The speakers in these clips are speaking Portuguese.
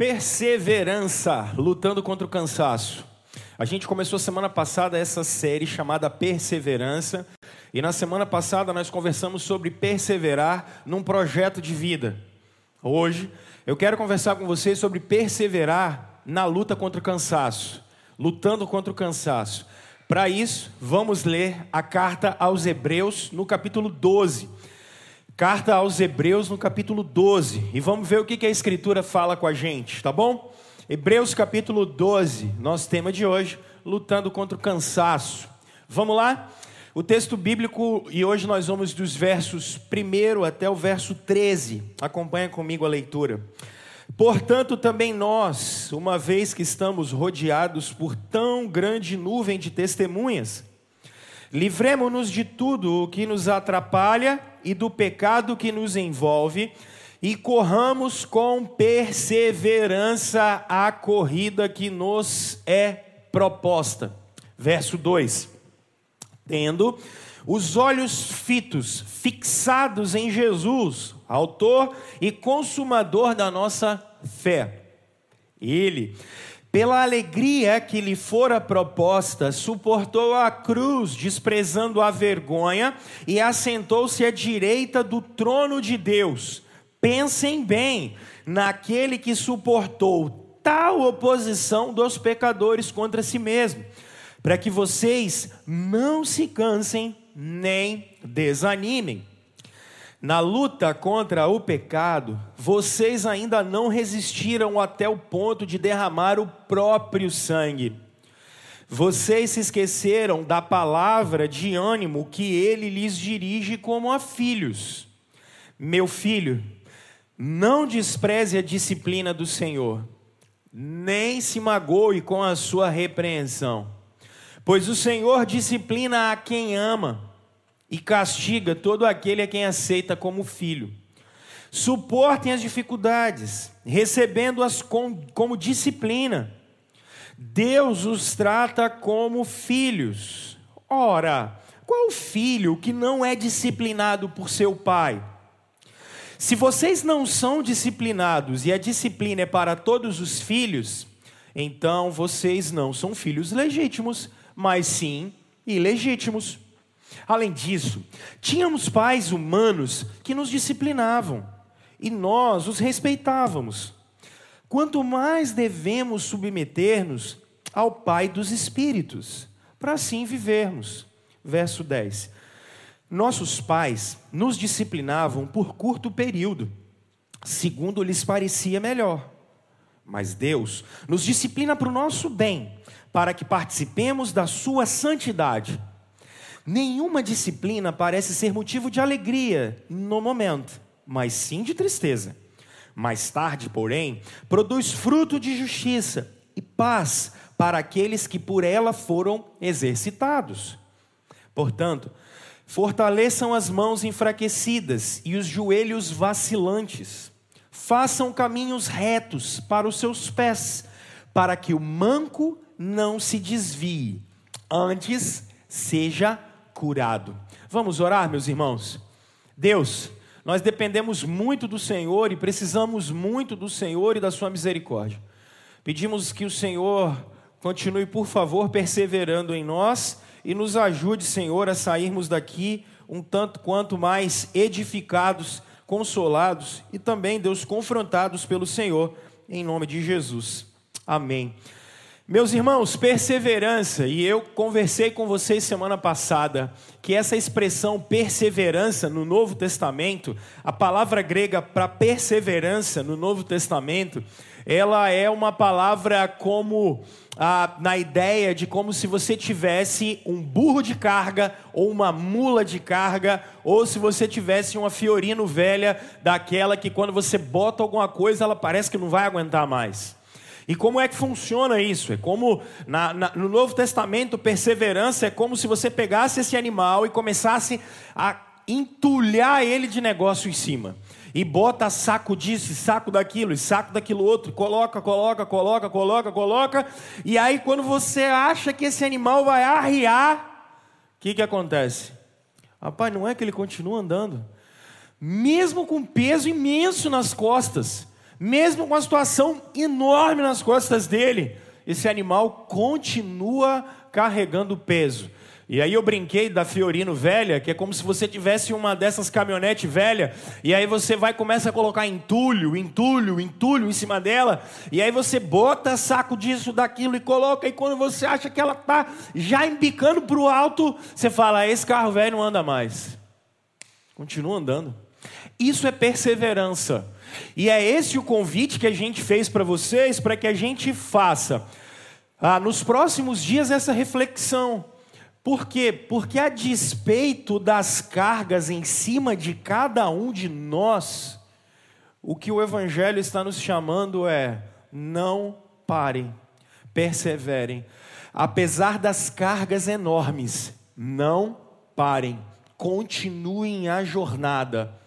Perseverança, lutando contra o cansaço. A gente começou semana passada essa série chamada Perseverança, e na semana passada nós conversamos sobre perseverar num projeto de vida. Hoje eu quero conversar com vocês sobre perseverar na luta contra o cansaço, lutando contra o cansaço. Para isso, vamos ler a carta aos Hebreus no capítulo 12. Carta aos Hebreus, no capítulo 12. E vamos ver o que a Escritura fala com a gente, tá bom? Hebreus, capítulo 12, nosso tema de hoje, lutando contra o cansaço. Vamos lá? O texto bíblico, e hoje nós vamos dos versos 1 até o verso 13. Acompanha comigo a leitura. Portanto, também nós, uma vez que estamos rodeados por tão grande nuvem de testemunhas, livremos-nos de tudo o que nos atrapalha e do pecado que nos envolve, e corramos com perseverança a corrida que nos é proposta. Verso 2: Tendo os olhos fitos, fixados em Jesus, Autor e Consumador da nossa fé. Ele pela alegria que lhe fora proposta, suportou a cruz, desprezando a vergonha, e assentou-se à direita do trono de Deus. Pensem bem naquele que suportou tal oposição dos pecadores contra si mesmo, para que vocês não se cansem nem desanimem. Na luta contra o pecado, vocês ainda não resistiram até o ponto de derramar o próprio sangue. Vocês se esqueceram da palavra de ânimo que ele lhes dirige como a filhos. Meu filho, não despreze a disciplina do Senhor, nem se magoe com a sua repreensão, pois o Senhor disciplina a quem ama e castiga todo aquele a quem aceita como filho. Suportem as dificuldades, recebendo-as com, como disciplina. Deus os trata como filhos. Ora, qual filho que não é disciplinado por seu pai? Se vocês não são disciplinados e a disciplina é para todos os filhos, então vocês não são filhos legítimos, mas sim ilegítimos. Além disso, tínhamos pais humanos que nos disciplinavam e nós os respeitávamos. Quanto mais devemos submeter-nos ao Pai dos Espíritos, para assim vivermos. Verso 10. Nossos pais nos disciplinavam por curto período, segundo lhes parecia melhor. Mas Deus nos disciplina para o nosso bem, para que participemos da sua santidade. Nenhuma disciplina parece ser motivo de alegria no momento, mas sim de tristeza. Mais tarde, porém, produz fruto de justiça e paz para aqueles que por ela foram exercitados. Portanto, fortaleçam as mãos enfraquecidas e os joelhos vacilantes. Façam caminhos retos para os seus pés, para que o manco não se desvie, antes seja curado. Vamos orar, meus irmãos? Deus, nós dependemos muito do Senhor e precisamos muito do Senhor e da Sua misericórdia. Pedimos que o Senhor continue, por favor, perseverando em nós e nos ajude, Senhor, a sairmos daqui um tanto quanto mais edificados, consolados e também, Deus, confrontados pelo Senhor, em nome de Jesus. Amém. Meus irmãos, perseverança, e eu conversei com vocês semana passada que essa expressão perseverança no Novo Testamento, a palavra grega para perseverança no Novo Testamento, ela é uma palavra como ah, na ideia de como se você tivesse um burro de carga ou uma mula de carga, ou se você tivesse uma Fiorino velha daquela que quando você bota alguma coisa ela parece que não vai aguentar mais. E como é que funciona isso? É como na, na, no Novo Testamento, perseverança é como se você pegasse esse animal e começasse a entulhar ele de negócio em cima. E bota saco disso, saco daquilo, saco daquilo outro, coloca, coloca, coloca, coloca, coloca. E aí, quando você acha que esse animal vai arriar, o que, que acontece? Rapaz, não é que ele continua andando, mesmo com peso imenso nas costas Mesmo com uma situação enorme nas costas dele, esse animal continua carregando peso. E aí eu brinquei da Fiorino velha, que é como se você tivesse uma dessas caminhonetes velha, e aí você vai começa a colocar entulho, entulho, entulho em cima dela, e aí você bota saco disso, daquilo e coloca, e quando você acha que ela está já embicando para o alto, você fala: esse carro velho não anda mais. Continua andando. Isso é perseverança. E é esse o convite que a gente fez para vocês, para que a gente faça ah, nos próximos dias essa reflexão. Por quê? Porque a despeito das cargas em cima de cada um de nós, o que o Evangelho está nos chamando é: não parem, perseverem. Apesar das cargas enormes, não parem, continuem a jornada.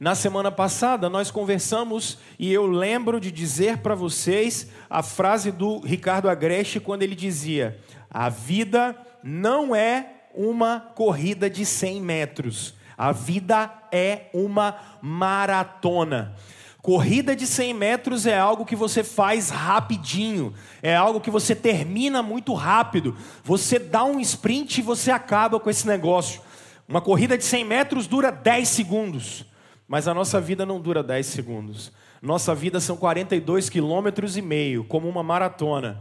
Na semana passada nós conversamos e eu lembro de dizer para vocês a frase do Ricardo Agreste quando ele dizia: A vida não é uma corrida de 100 metros. A vida é uma maratona. Corrida de 100 metros é algo que você faz rapidinho, é algo que você termina muito rápido. Você dá um sprint e você acaba com esse negócio. Uma corrida de 100 metros dura 10 segundos, mas a nossa vida não dura 10 segundos. Nossa vida são 42 quilômetros e meio, como uma maratona.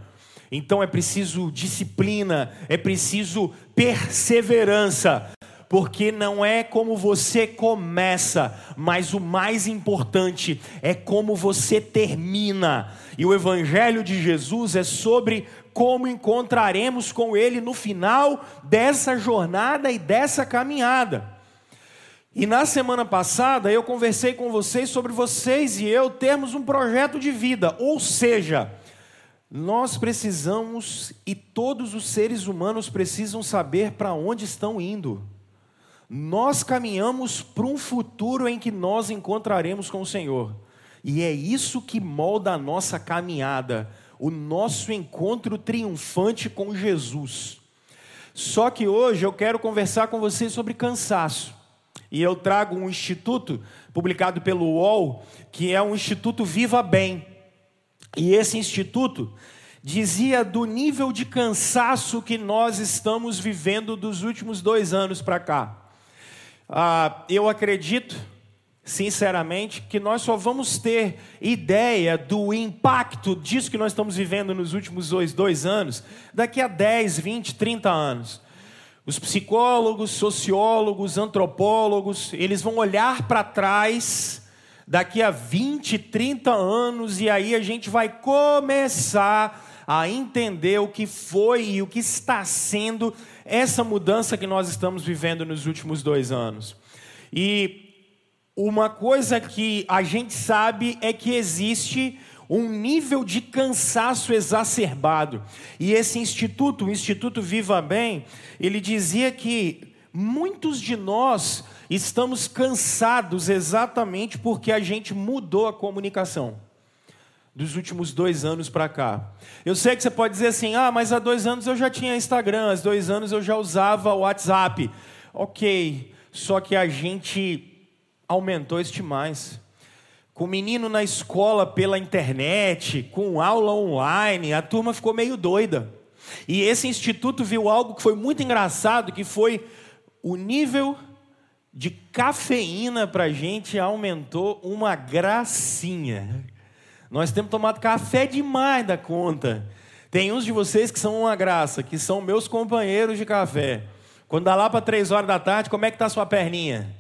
Então é preciso disciplina, é preciso perseverança, porque não é como você começa, mas o mais importante é como você termina. E o Evangelho de Jesus é sobre como encontraremos com Ele no final dessa jornada e dessa caminhada. E na semana passada eu conversei com vocês sobre vocês e eu termos um projeto de vida, ou seja, nós precisamos e todos os seres humanos precisam saber para onde estão indo. Nós caminhamos para um futuro em que nós encontraremos com o Senhor. E é isso que molda a nossa caminhada, o nosso encontro triunfante com Jesus. Só que hoje eu quero conversar com vocês sobre cansaço. E eu trago um instituto publicado pelo UOL, que é um instituto Viva Bem. E esse instituto dizia do nível de cansaço que nós estamos vivendo dos últimos dois anos para cá. Ah, eu acredito, sinceramente, que nós só vamos ter ideia do impacto disso que nós estamos vivendo nos últimos dois, dois anos daqui a 10, 20, 30 anos. Os psicólogos, sociólogos, antropólogos, eles vão olhar para trás daqui a 20, 30 anos, e aí a gente vai começar a entender o que foi e o que está sendo essa mudança que nós estamos vivendo nos últimos dois anos. E uma coisa que a gente sabe é que existe um nível de cansaço exacerbado. E esse instituto, o Instituto Viva Bem, ele dizia que muitos de nós estamos cansados exatamente porque a gente mudou a comunicação dos últimos dois anos para cá. Eu sei que você pode dizer assim, ah, mas há dois anos eu já tinha Instagram, há dois anos eu já usava o WhatsApp. Ok, só que a gente aumentou este mais. Com menino na escola pela internet, com aula online, a turma ficou meio doida. E esse instituto viu algo que foi muito engraçado, que foi o nível de cafeína para a gente aumentou uma gracinha. Nós temos tomado café demais da conta. Tem uns de vocês que são uma graça, que são meus companheiros de café. Quando dá lá para três horas da tarde, como é que a sua perninha?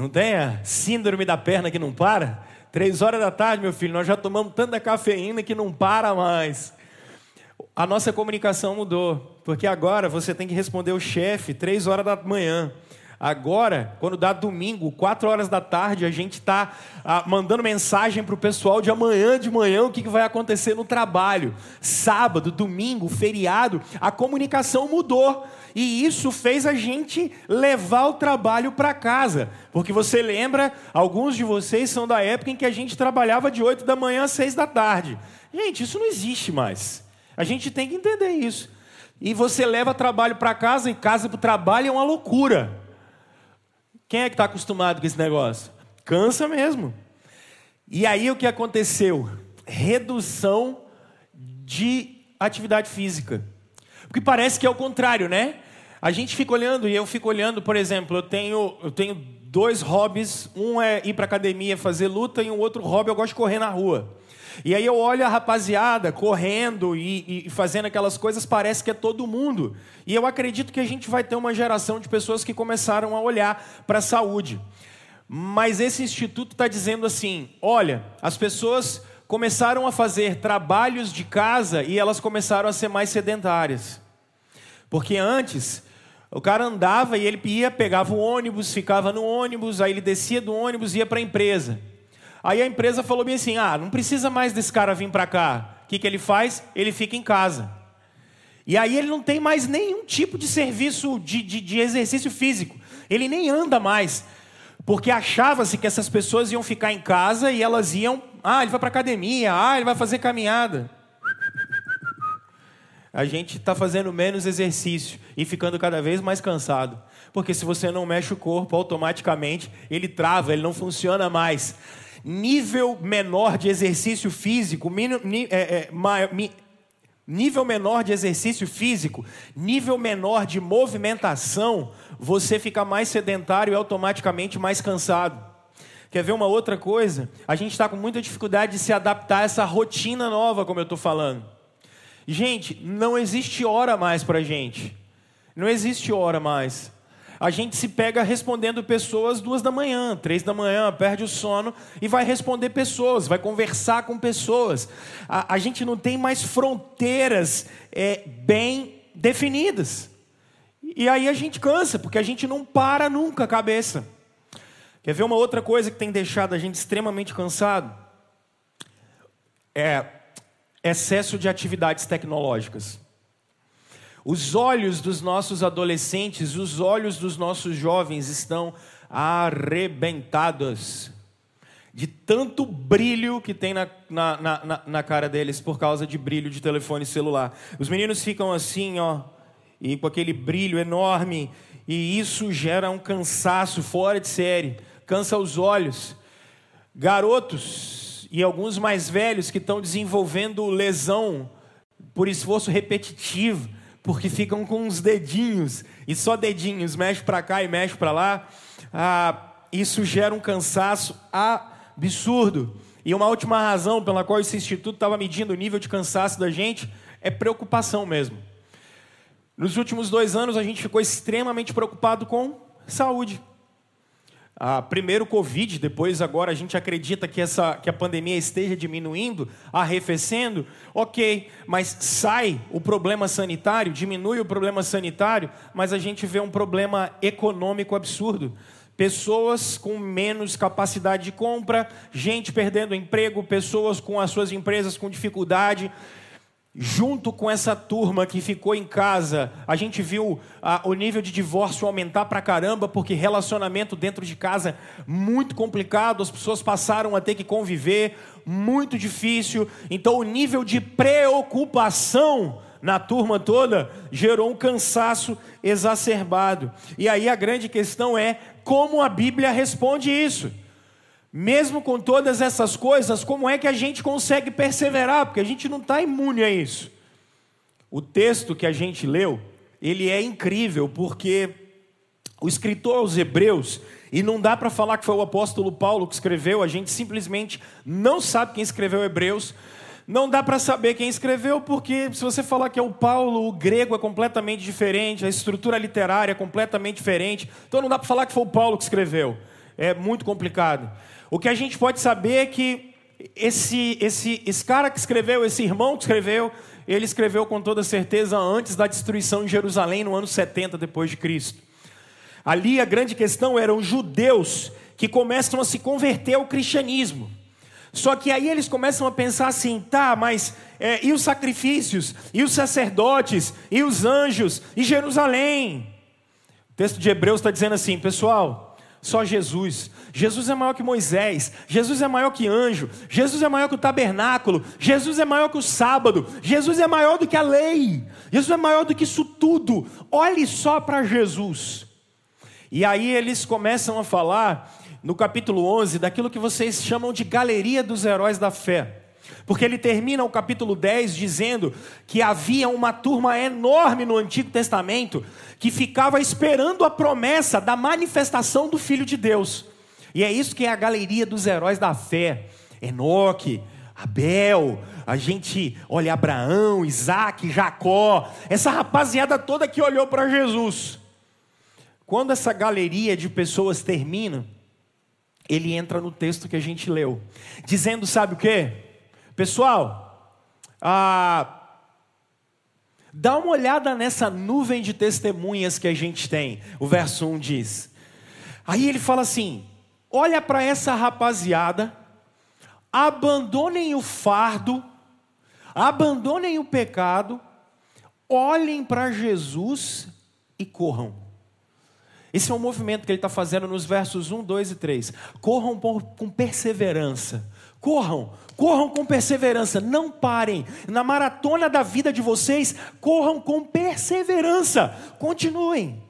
Não tem a síndrome da perna que não para? Três horas da tarde, meu filho, nós já tomamos tanta cafeína que não para mais. A nossa comunicação mudou. Porque agora você tem que responder o chefe três horas da manhã. Agora, quando dá domingo, quatro horas da tarde, a gente está ah, mandando mensagem para o pessoal de amanhã de manhã o que, que vai acontecer no trabalho. Sábado, domingo, feriado, a comunicação mudou. E isso fez a gente levar o trabalho para casa. Porque você lembra, alguns de vocês são da época em que a gente trabalhava de 8 da manhã às 6 da tarde. Gente, isso não existe mais. A gente tem que entender isso. E você leva trabalho para casa e casa para o trabalho é uma loucura. Quem é que está acostumado com esse negócio? Cansa mesmo. E aí o que aconteceu? Redução de atividade física. Porque parece que é o contrário, né? A gente fica olhando e eu fico olhando, por exemplo, eu tenho, eu tenho dois hobbies, um é ir para academia fazer luta e um outro hobby eu gosto de correr na rua. E aí eu olho a rapaziada correndo e, e, fazendo aquelas coisas, parece que é todo mundo. E eu acredito que a gente vai ter uma geração de pessoas que começaram a olhar para a saúde. Mas esse instituto está dizendo assim: olha, as pessoas começaram a fazer trabalhos de casa e elas começaram a ser mais sedentárias. Porque antes, o cara andava e ele ia, pegava o ônibus, ficava no ônibus, aí ele descia do ônibus e ia para a empresa. Aí a empresa falou bem assim: ah, não precisa mais desse cara vir para cá. O que, que ele faz? Ele fica em casa. E aí ele não tem mais nenhum tipo de serviço de, de, de exercício físico. Ele nem anda mais. Porque achava-se que essas pessoas iam ficar em casa e elas iam. Ah, ele vai para academia, ah, ele vai fazer caminhada. A gente está fazendo menos exercício e ficando cada vez mais cansado. Porque se você não mexe o corpo, automaticamente ele trava, ele não funciona mais nível menor de exercício físico, é, é, nível menor de exercício físico, nível menor de movimentação, você fica mais sedentário e automaticamente mais cansado. Quer ver uma outra coisa? A gente está com muita dificuldade de se adaptar a essa rotina nova, como eu estou falando. Gente, não existe hora mais para gente. Não existe hora mais a gente se pega respondendo pessoas duas da manhã, três da manhã, perde o sono e vai responder pessoas, vai conversar com pessoas. A, a gente não tem mais fronteiras é, bem definidas. E aí a gente cansa, porque a gente não para nunca a cabeça. Quer ver uma outra coisa que tem deixado a gente extremamente cansado? É excesso de atividades tecnológicas. Os olhos dos nossos adolescentes, os olhos dos nossos jovens estão arrebentados de tanto brilho que tem na, na, na, na, cara deles por causa de brilho de telefone celular. Os meninos ficam assim, ó, e com aquele brilho enorme, e isso gera um cansaço fora de série, cansa os olhos. Garotos e alguns mais velhos que estão desenvolvendo lesão por esforço repetitivo porque ficam com uns dedinhos e só dedinhos, mexe para cá e mexe para lá. Ah, isso gera um cansaço absurdo. E uma última razão pela qual esse instituto estava medindo o nível de cansaço da gente é preocupação mesmo. Nos últimos dois anos a gente ficou extremamente preocupado com saúde ah, primeiro o Covid, depois agora a gente acredita que, essa, que a pandemia esteja diminuindo, arrefecendo, ok, mas sai o problema sanitário, diminui o problema sanitário, mas a gente vê um problema econômico absurdo. Pessoas com menos capacidade de compra, gente perdendo emprego, pessoas com as suas empresas com dificuldade, Junto com essa turma que ficou em casa, a gente viu ah, o nível de divórcio aumentar pra caramba, porque relacionamento dentro de casa muito complicado, as pessoas passaram a ter que conviver, muito difícil. Então, o nível de preocupação na turma toda gerou um cansaço exacerbado. E aí a grande questão é como a Bíblia responde isso. Mesmo com todas essas coisas, como é que a gente consegue perseverar? Porque a gente não está imune a isso. O texto que a gente leu, ele é incrível, porque o escritor aos Hebreus, e não dá para falar que foi o apóstolo Paulo que escreveu, a gente simplesmente não sabe quem escreveu Hebreus, não dá para saber quem escreveu, porque se você falar que é o Paulo, o grego é completamente diferente, a estrutura literária é completamente diferente, então não dá para falar que foi o Paulo que escreveu, é muito complicado. O que a gente pode saber é que esse, esse, esse cara que escreveu, esse irmão que escreveu, ele escreveu com toda certeza antes da destruição de Jerusalém, no ano 70 depois de Cristo. Ali a grande questão eram judeus que começam a se converter ao cristianismo. Só que aí eles começam a pensar assim, tá, mas é, e os sacrifícios, e os sacerdotes, e os anjos, e Jerusalém? O texto de Hebreus está dizendo assim, pessoal, só Jesus. Jesus é maior que Moisés, Jesus é maior que anjo, Jesus é maior que o tabernáculo, Jesus é maior que o sábado, Jesus é maior do que a lei, Jesus é maior do que isso tudo. Olhe só para Jesus. E aí eles começam a falar no capítulo 11, daquilo que vocês chamam de galeria dos heróis da fé. Porque ele termina o capítulo 10 dizendo que havia uma turma enorme no Antigo Testamento que ficava esperando a promessa da manifestação do Filho de Deus. E é isso que é a galeria dos heróis da fé. Enoque, Abel, a gente olha Abraão, Isaac, Jacó, essa rapaziada toda que olhou para Jesus. Quando essa galeria de pessoas termina, ele entra no texto que a gente leu, dizendo: sabe o que? Pessoal, ah, dá uma olhada nessa nuvem de testemunhas que a gente tem. O verso 1 diz. Aí ele fala assim: olha para essa rapaziada, abandonem o fardo, abandonem o pecado, olhem para Jesus e corram. Esse é um movimento que ele está fazendo nos versos 1, 2 e 3. Corram com perseverança. Corram, corram com perseverança, não parem. Na maratona da vida de vocês, corram com perseverança. Continuem.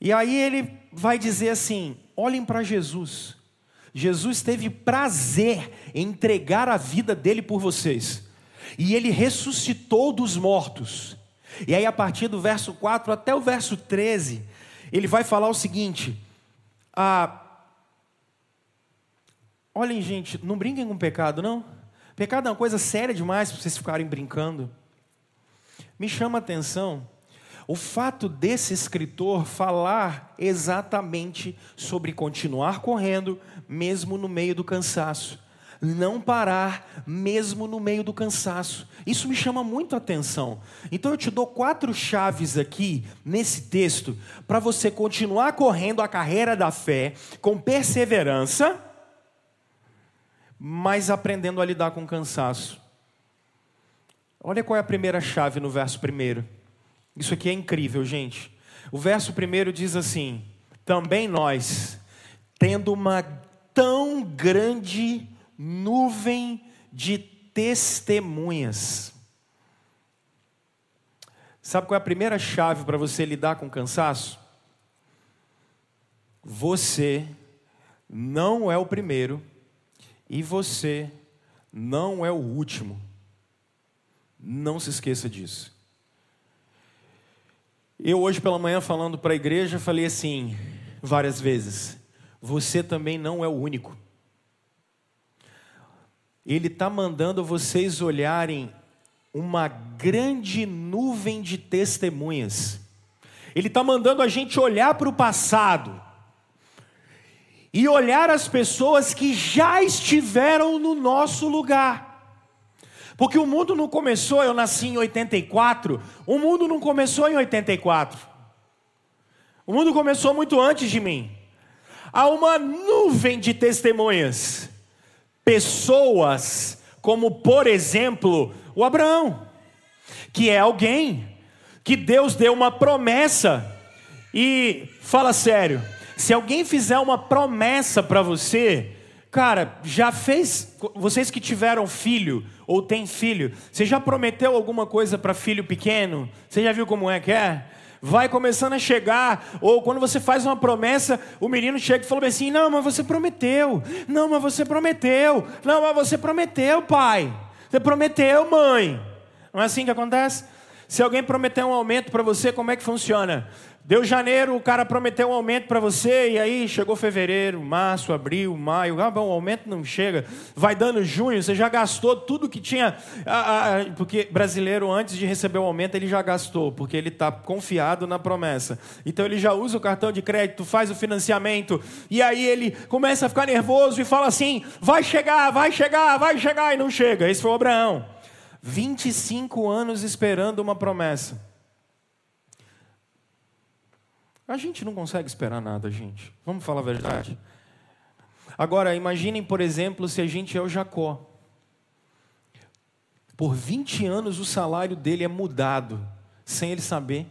E aí ele vai dizer assim: olhem para Jesus. Jesus teve prazer em entregar a vida dele por vocês. E ele ressuscitou dos mortos. E aí, a partir do verso 4 até o verso 13, ele vai falar o seguinte: ah, olhem, gente, não brinquem com pecado, não. Pecado é uma coisa séria demais para vocês ficarem brincando. Me chama a atenção o fato desse escritor falar exatamente sobre continuar correndo, mesmo no meio do cansaço não parar mesmo no meio do cansaço. Isso me chama muito a atenção. Então eu te dou quatro chaves aqui nesse texto para você continuar correndo a carreira da fé com perseverança, mas aprendendo a lidar com o cansaço. Olha qual é a primeira chave no verso primeiro. Isso aqui é incrível, gente. O verso primeiro diz assim: Também nós, tendo uma tão grande nuvem de testemunhas. Sabe qual é a primeira chave para você lidar com cansaço? Você não é o primeiro e você não é o último. Não se esqueça disso. Eu hoje pela manhã falando para a igreja falei assim várias vezes: você também não é o único. Ele está mandando vocês olharem uma grande nuvem de testemunhas. Ele está mandando a gente olhar para o passado e olhar as pessoas que já estiveram no nosso lugar. Porque o mundo não começou, eu nasci em 84, o mundo não começou em 84. O mundo começou muito antes de mim. Há uma nuvem de testemunhas pessoas como, por exemplo, o Abraão, que é alguém que Deus deu uma promessa e fala sério, se alguém fizer uma promessa para você, cara, já fez, vocês que tiveram filho ou têm filho, você já prometeu alguma coisa para filho pequeno? Você já viu como é que é? vai começando a chegar, ou quando você faz uma promessa, o menino chega e fala assim: Não, mas você prometeu, não, mas você prometeu, não, mas você prometeu, pai, você prometeu, mãe. Não é assim que acontece? Se alguém prometer um aumento para você, como é que funciona? Deu janeiro, o cara prometeu um aumento para você, e aí chegou fevereiro, março, abril, maio, ah, bom, o aumento não chega. Vai dando junho, você já gastou tudo que tinha. Ah, ah, porque brasileiro, antes de receber o aumento, ele já gastou, porque ele está confiado na promessa. Então ele já usa o cartão de crédito, faz o financiamento, e aí ele começa a ficar nervoso e fala assim: vai chegar, vai chegar, vai chegar, e não chega. Esse foi o Abraão. 25 anos esperando uma promessa. A gente não consegue esperar nada, gente. Vamos falar a verdade. Agora, imaginem, por exemplo, se a gente é o Jacó. Por 20 anos o salário dele é mudado, sem ele saber.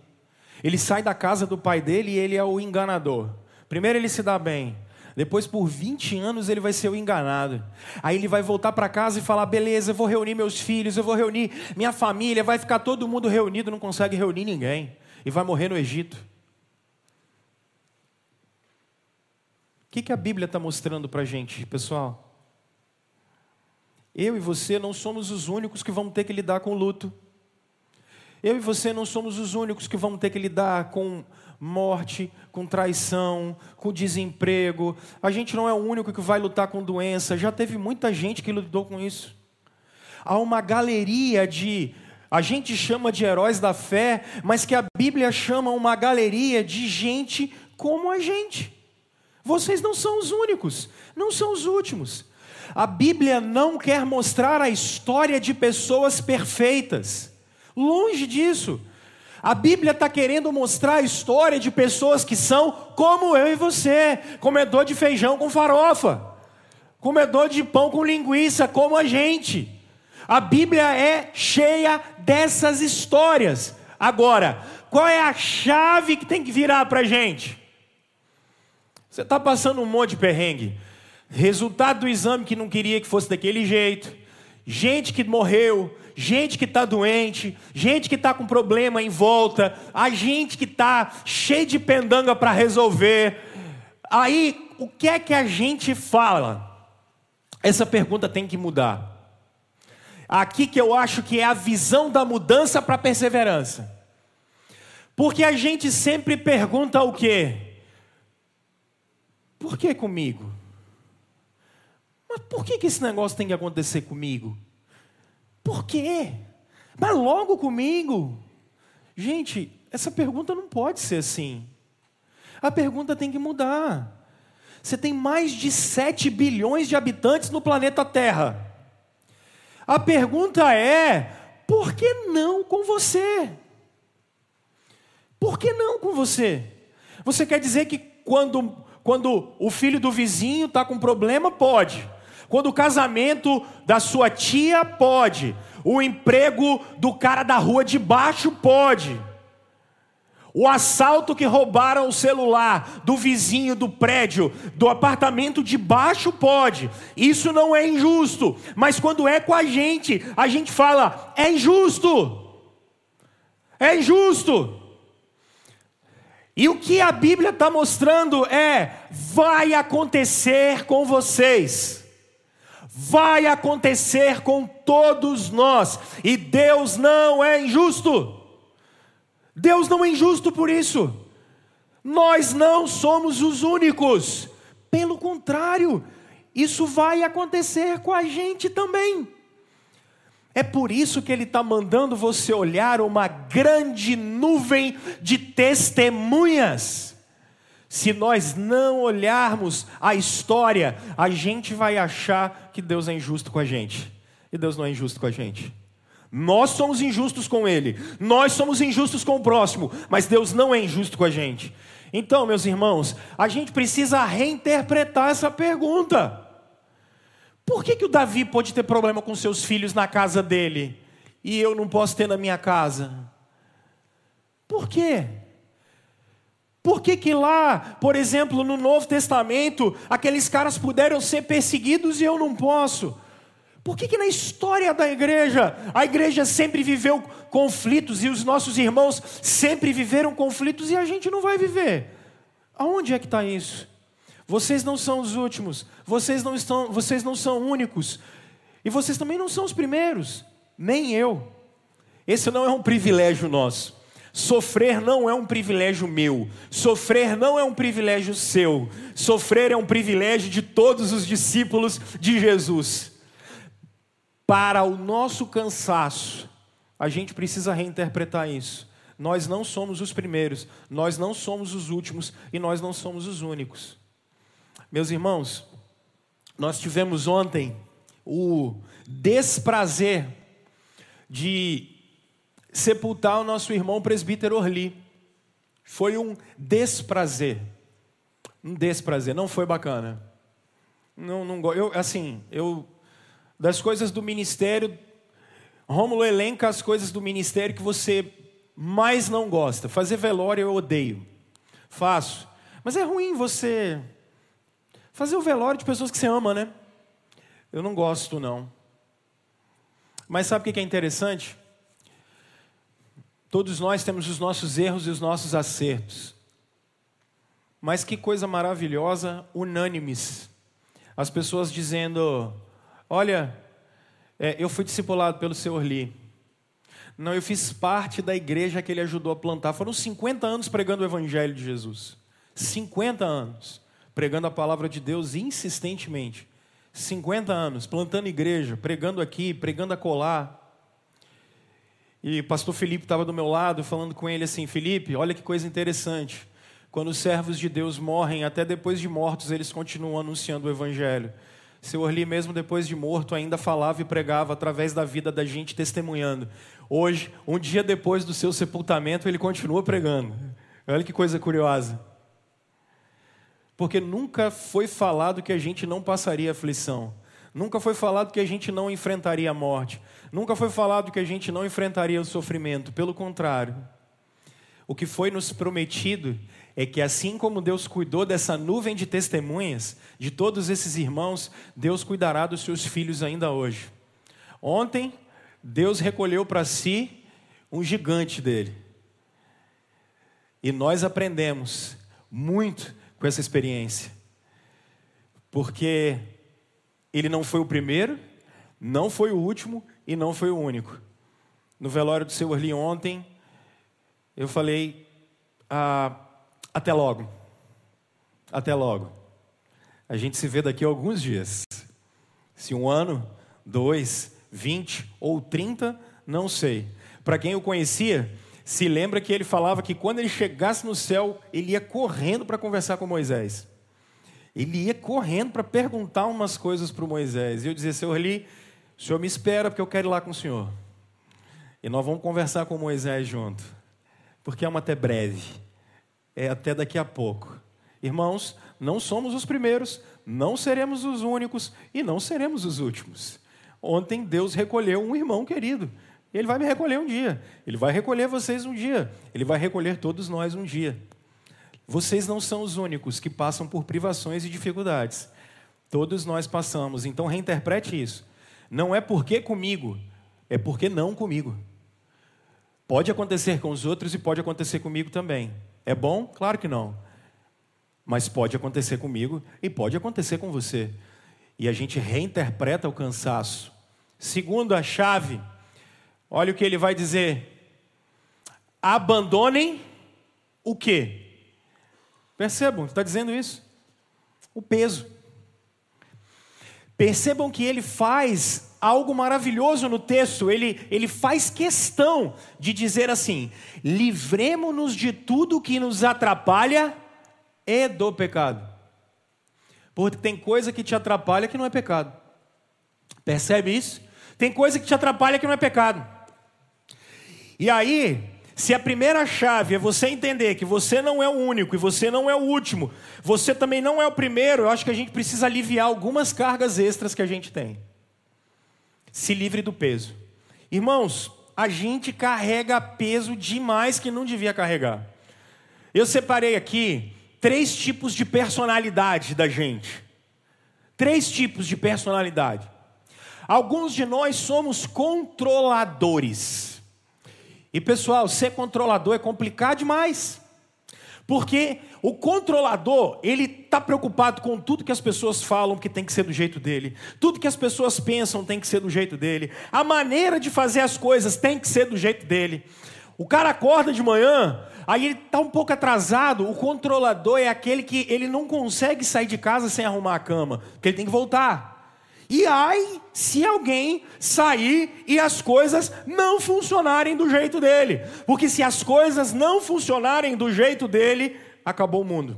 Ele sai da casa do pai dele e ele é o enganador. Primeiro ele se dá bem, depois, por 20 anos, ele vai ser o enganado. Aí ele vai voltar para casa e falar: beleza, eu vou reunir meus filhos, eu vou reunir minha família, vai ficar todo mundo reunido, não consegue reunir ninguém. E vai morrer no Egito. Que, que a Bíblia está mostrando para a gente, pessoal? Eu e você não somos os únicos que vão ter que lidar com luto. Eu e você não somos os únicos que vão ter que lidar com morte, com traição, com desemprego. A gente não é o único que vai lutar com doença. Já teve muita gente que lidou com isso. Há uma galeria de a gente chama de heróis da fé, mas que a Bíblia chama uma galeria de gente como a gente. Vocês não são os únicos, não são os últimos. A Bíblia não quer mostrar a história de pessoas perfeitas. Longe disso. A Bíblia está querendo mostrar a história de pessoas que são como eu e você, comedor de feijão com farofa, comedor de pão com linguiça, como a gente. A Bíblia é cheia dessas histórias. Agora, qual é a chave que tem que virar para a gente? Você está passando um monte de perrengue. Resultado do exame que não queria que fosse daquele jeito. Gente que morreu, gente que está doente, gente que está com problema em volta, a gente que está cheio de pendanga para resolver. Aí, o que é que a gente fala? Essa pergunta tem que mudar. Aqui que eu acho que é a visão da mudança para a perseverança. Porque a gente sempre pergunta o quê? Por que comigo? Mas por que, que esse negócio tem que acontecer comigo? Por quê? Mas logo comigo? Gente, essa pergunta não pode ser assim. A pergunta tem que mudar. Você tem mais de 7 bilhões de habitantes no planeta Terra. A pergunta é: por que não com você? Por que não com você? Você quer dizer que quando, quando o filho do vizinho está com problema, pode. Quando o casamento da sua tia, pode. O emprego do cara da rua de baixo, pode. O assalto que roubaram o celular do vizinho do prédio, do apartamento de baixo, pode. Isso não é injusto. Mas quando é com a gente, a gente fala: é injusto. É injusto. E o que a Bíblia está mostrando é: vai acontecer com vocês. Vai acontecer com todos nós. E Deus não é injusto. Deus não é injusto por isso. Nós não somos os únicos. Pelo contrário, isso vai acontecer com a gente também. É por isso que Ele está mandando você olhar uma grande nuvem de testemunhas. Se nós não olharmos a história, a gente vai achar que Deus é injusto com a gente. E Deus não é injusto com a gente. Nós somos injustos com Ele, nós somos injustos com o próximo, mas Deus não é injusto com a gente. Então, meus irmãos, a gente precisa reinterpretar essa pergunta. Por que, que o Davi pode ter problema com seus filhos na casa dele e eu não posso ter na minha casa? Por quê? Por que, que lá, por exemplo, no Novo Testamento, aqueles caras puderam ser perseguidos e eu não posso? Por que, que na história da igreja, a igreja sempre viveu conflitos e os nossos irmãos sempre viveram conflitos e a gente não vai viver? Aonde é que está isso? Vocês não são os últimos, vocês não, estão, vocês não são únicos, e vocês também não são os primeiros, nem eu. Esse não é um privilégio nosso. Sofrer não é um privilégio meu, sofrer não é um privilégio seu, sofrer é um privilégio de todos os discípulos de Jesus para o nosso cansaço, a gente precisa reinterpretar isso. Nós não somos os primeiros, nós não somos os últimos e nós não somos os únicos. Meus irmãos, nós tivemos ontem o desprazer de sepultar o nosso irmão presbítero Orli. Foi um desprazer. Um desprazer, não foi bacana. Não, não, eu, assim, eu das coisas do ministério, Rômulo elenca as coisas do ministério que você mais não gosta. Fazer velório eu odeio. Faço. Mas é ruim você fazer o velório de pessoas que você ama, né? Eu não gosto, não. Mas sabe o que é interessante? Todos nós temos os nossos erros e os nossos acertos. Mas que coisa maravilhosa, unânimes. As pessoas dizendo: Olha, é, eu fui discipulado pelo Senhor Lee. Não, eu fiz parte da igreja que ele ajudou a plantar. Foram 50 anos pregando o Evangelho de Jesus. 50 anos pregando a palavra de Deus insistentemente. 50 anos plantando igreja, pregando aqui, pregando a colar. E pastor Felipe estava do meu lado falando com ele assim: Felipe, olha que coisa interessante. Quando os servos de Deus morrem, até depois de mortos, eles continuam anunciando o Evangelho. Seu Orli, mesmo depois de morto, ainda falava e pregava através da vida da gente, testemunhando. Hoje, um dia depois do seu sepultamento, ele continua pregando. Olha que coisa curiosa. Porque nunca foi falado que a gente não passaria aflição. Nunca foi falado que a gente não enfrentaria a morte. Nunca foi falado que a gente não enfrentaria o sofrimento. Pelo contrário. O que foi nos prometido é que assim como Deus cuidou dessa nuvem de testemunhas, de todos esses irmãos, Deus cuidará dos seus filhos ainda hoje. Ontem, Deus recolheu para si um gigante dele. E nós aprendemos muito com essa experiência. Porque ele não foi o primeiro, não foi o último e não foi o único. No velório do seu Orli ontem, eu falei: ah, até logo. Até logo. A gente se vê daqui a alguns dias. Se um ano, dois, vinte ou trinta, não sei. Para quem o conhecia, se lembra que ele falava que quando ele chegasse no céu, ele ia correndo para conversar com Moisés. Ele ia correndo para perguntar umas coisas para o Moisés. E eu dizia, Senhor Eli, o senhor me espera porque eu quero ir lá com o senhor. E nós vamos conversar com Moisés junto. Porque é uma até breve. É até daqui a pouco. Irmãos, não somos os primeiros, não seremos os únicos e não seremos os últimos. Ontem Deus recolheu um irmão querido. Ele vai me recolher um dia. Ele vai recolher vocês um dia. Ele vai recolher todos nós um dia. Vocês não são os únicos que passam por privações e dificuldades. Todos nós passamos. Então reinterprete isso. Não é porque comigo, é porque não comigo. Pode acontecer com os outros e pode acontecer comigo também. É bom? Claro que não. Mas pode acontecer comigo e pode acontecer com você. E a gente reinterpreta o cansaço. Segundo a chave, olha o que ele vai dizer: abandonem o quê? Percebam, está dizendo isso? O peso. Percebam que ele faz algo maravilhoso no texto, ele, ele faz questão de dizer assim: livremos-nos de tudo que nos atrapalha e do pecado. Porque tem coisa que te atrapalha que não é pecado. Percebe isso? Tem coisa que te atrapalha que não é pecado. E aí, se a primeira chave é você entender que você não é o único e você não é o último, você também não é o primeiro, eu acho que a gente precisa aliviar algumas cargas extras que a gente tem. Se livre do peso. Irmãos, a gente carrega peso demais que não devia carregar. Eu separei aqui três tipos de personalidade da gente. Três tipos de personalidade. Alguns de nós somos controladores. E pessoal, ser controlador é complicado demais. Porque o controlador, ele está preocupado com tudo que as pessoas falam que tem que ser do jeito dele. Tudo que as pessoas pensam tem que ser do jeito dele. A maneira de fazer as coisas tem que ser do jeito dele. O cara acorda de manhã, aí ele está um pouco atrasado. O controlador é aquele que ele não consegue sair de casa sem arrumar a cama, porque ele tem que voltar. E ai se alguém sair e as coisas não funcionarem do jeito dele. Porque se as coisas não funcionarem do jeito dele, acabou o mundo.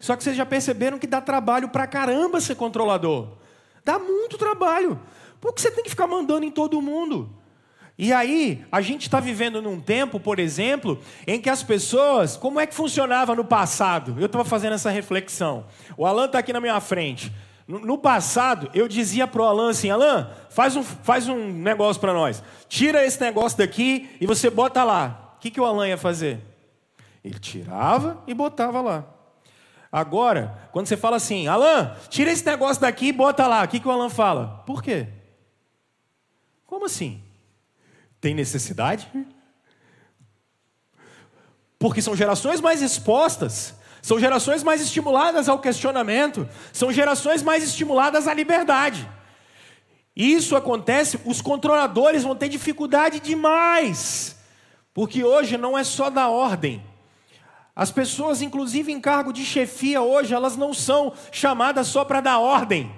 Só que vocês já perceberam que dá trabalho pra caramba ser controlador. Dá muito trabalho. Porque você tem que ficar mandando em todo mundo. E aí, a gente está vivendo num tempo, por exemplo, em que as pessoas. Como é que funcionava no passado? Eu estava fazendo essa reflexão. O Alan está aqui na minha frente. No passado, eu dizia para o Alan assim: Alan, faz um, faz um negócio para nós. Tira esse negócio daqui e você bota lá. O que, que o Alan ia fazer? Ele tirava e botava lá. Agora, quando você fala assim, Alan, tira esse negócio daqui e bota lá. O que, que o Alan fala? Por quê? Como assim? Tem necessidade? Porque são gerações mais expostas São gerações mais estimuladas ao questionamento, são gerações mais estimuladas à liberdade. Isso acontece, os controladores vão ter dificuldade demais, porque hoje não é só da ordem. As pessoas, inclusive em cargo de chefia hoje, elas não são chamadas só para dar ordem,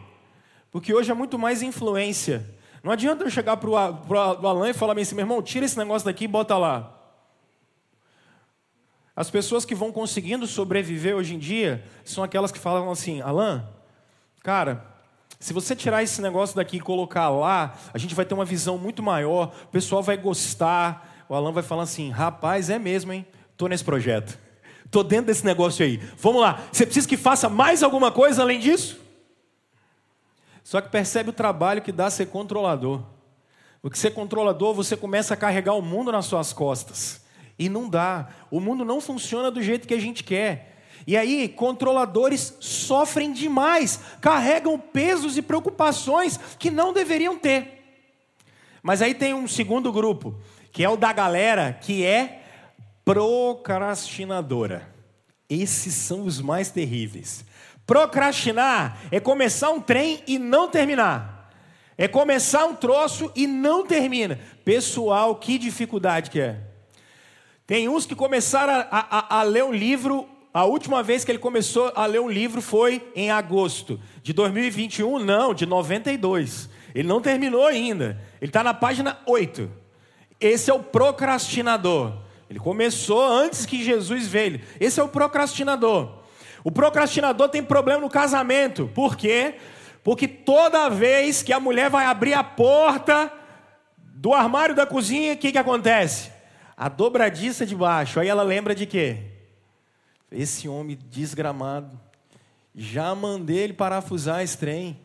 porque hoje é muito mais influência. Não adianta eu chegar para o Alan e falar assim, meu irmão, tira esse negócio daqui e bota lá. As pessoas que vão conseguindo sobreviver hoje em dia são aquelas que falam assim: Alan, cara, se você tirar esse negócio daqui e colocar lá, a gente vai ter uma visão muito maior, o pessoal vai gostar. O Alan vai falar assim: rapaz, é mesmo, hein? Estou nesse projeto, estou dentro desse negócio aí. Vamos lá, você precisa que faça mais alguma coisa além disso? Só que percebe o trabalho que dá ser controlador. Porque ser controlador, você começa a carregar o mundo nas suas costas. E não dá. O mundo não funciona do jeito que a gente quer. E aí, controladores sofrem demais, carregam pesos e preocupações que não deveriam ter. Mas aí tem um segundo grupo, que é o da galera que é procrastinadora. Esses são os mais terríveis. Procrastinar é começar um trem e não terminar. É começar um troço e não termina. Pessoal, que dificuldade que é. Tem uns que começaram a, a, a ler um livro a última vez que ele começou a ler um livro foi em agosto de 2021, não, de 92. Ele não terminou ainda. Ele está na página 8. Esse é o procrastinador. Ele começou antes que Jesus veio. Esse é o procrastinador. O procrastinador tem problema no casamento. Por quê? Porque toda vez que a mulher vai abrir a porta do armário da cozinha, o que, que acontece? A dobradiça de baixo. Aí ela lembra de quê? Esse homem desgramado. Já mandei ele parafusar esse trem.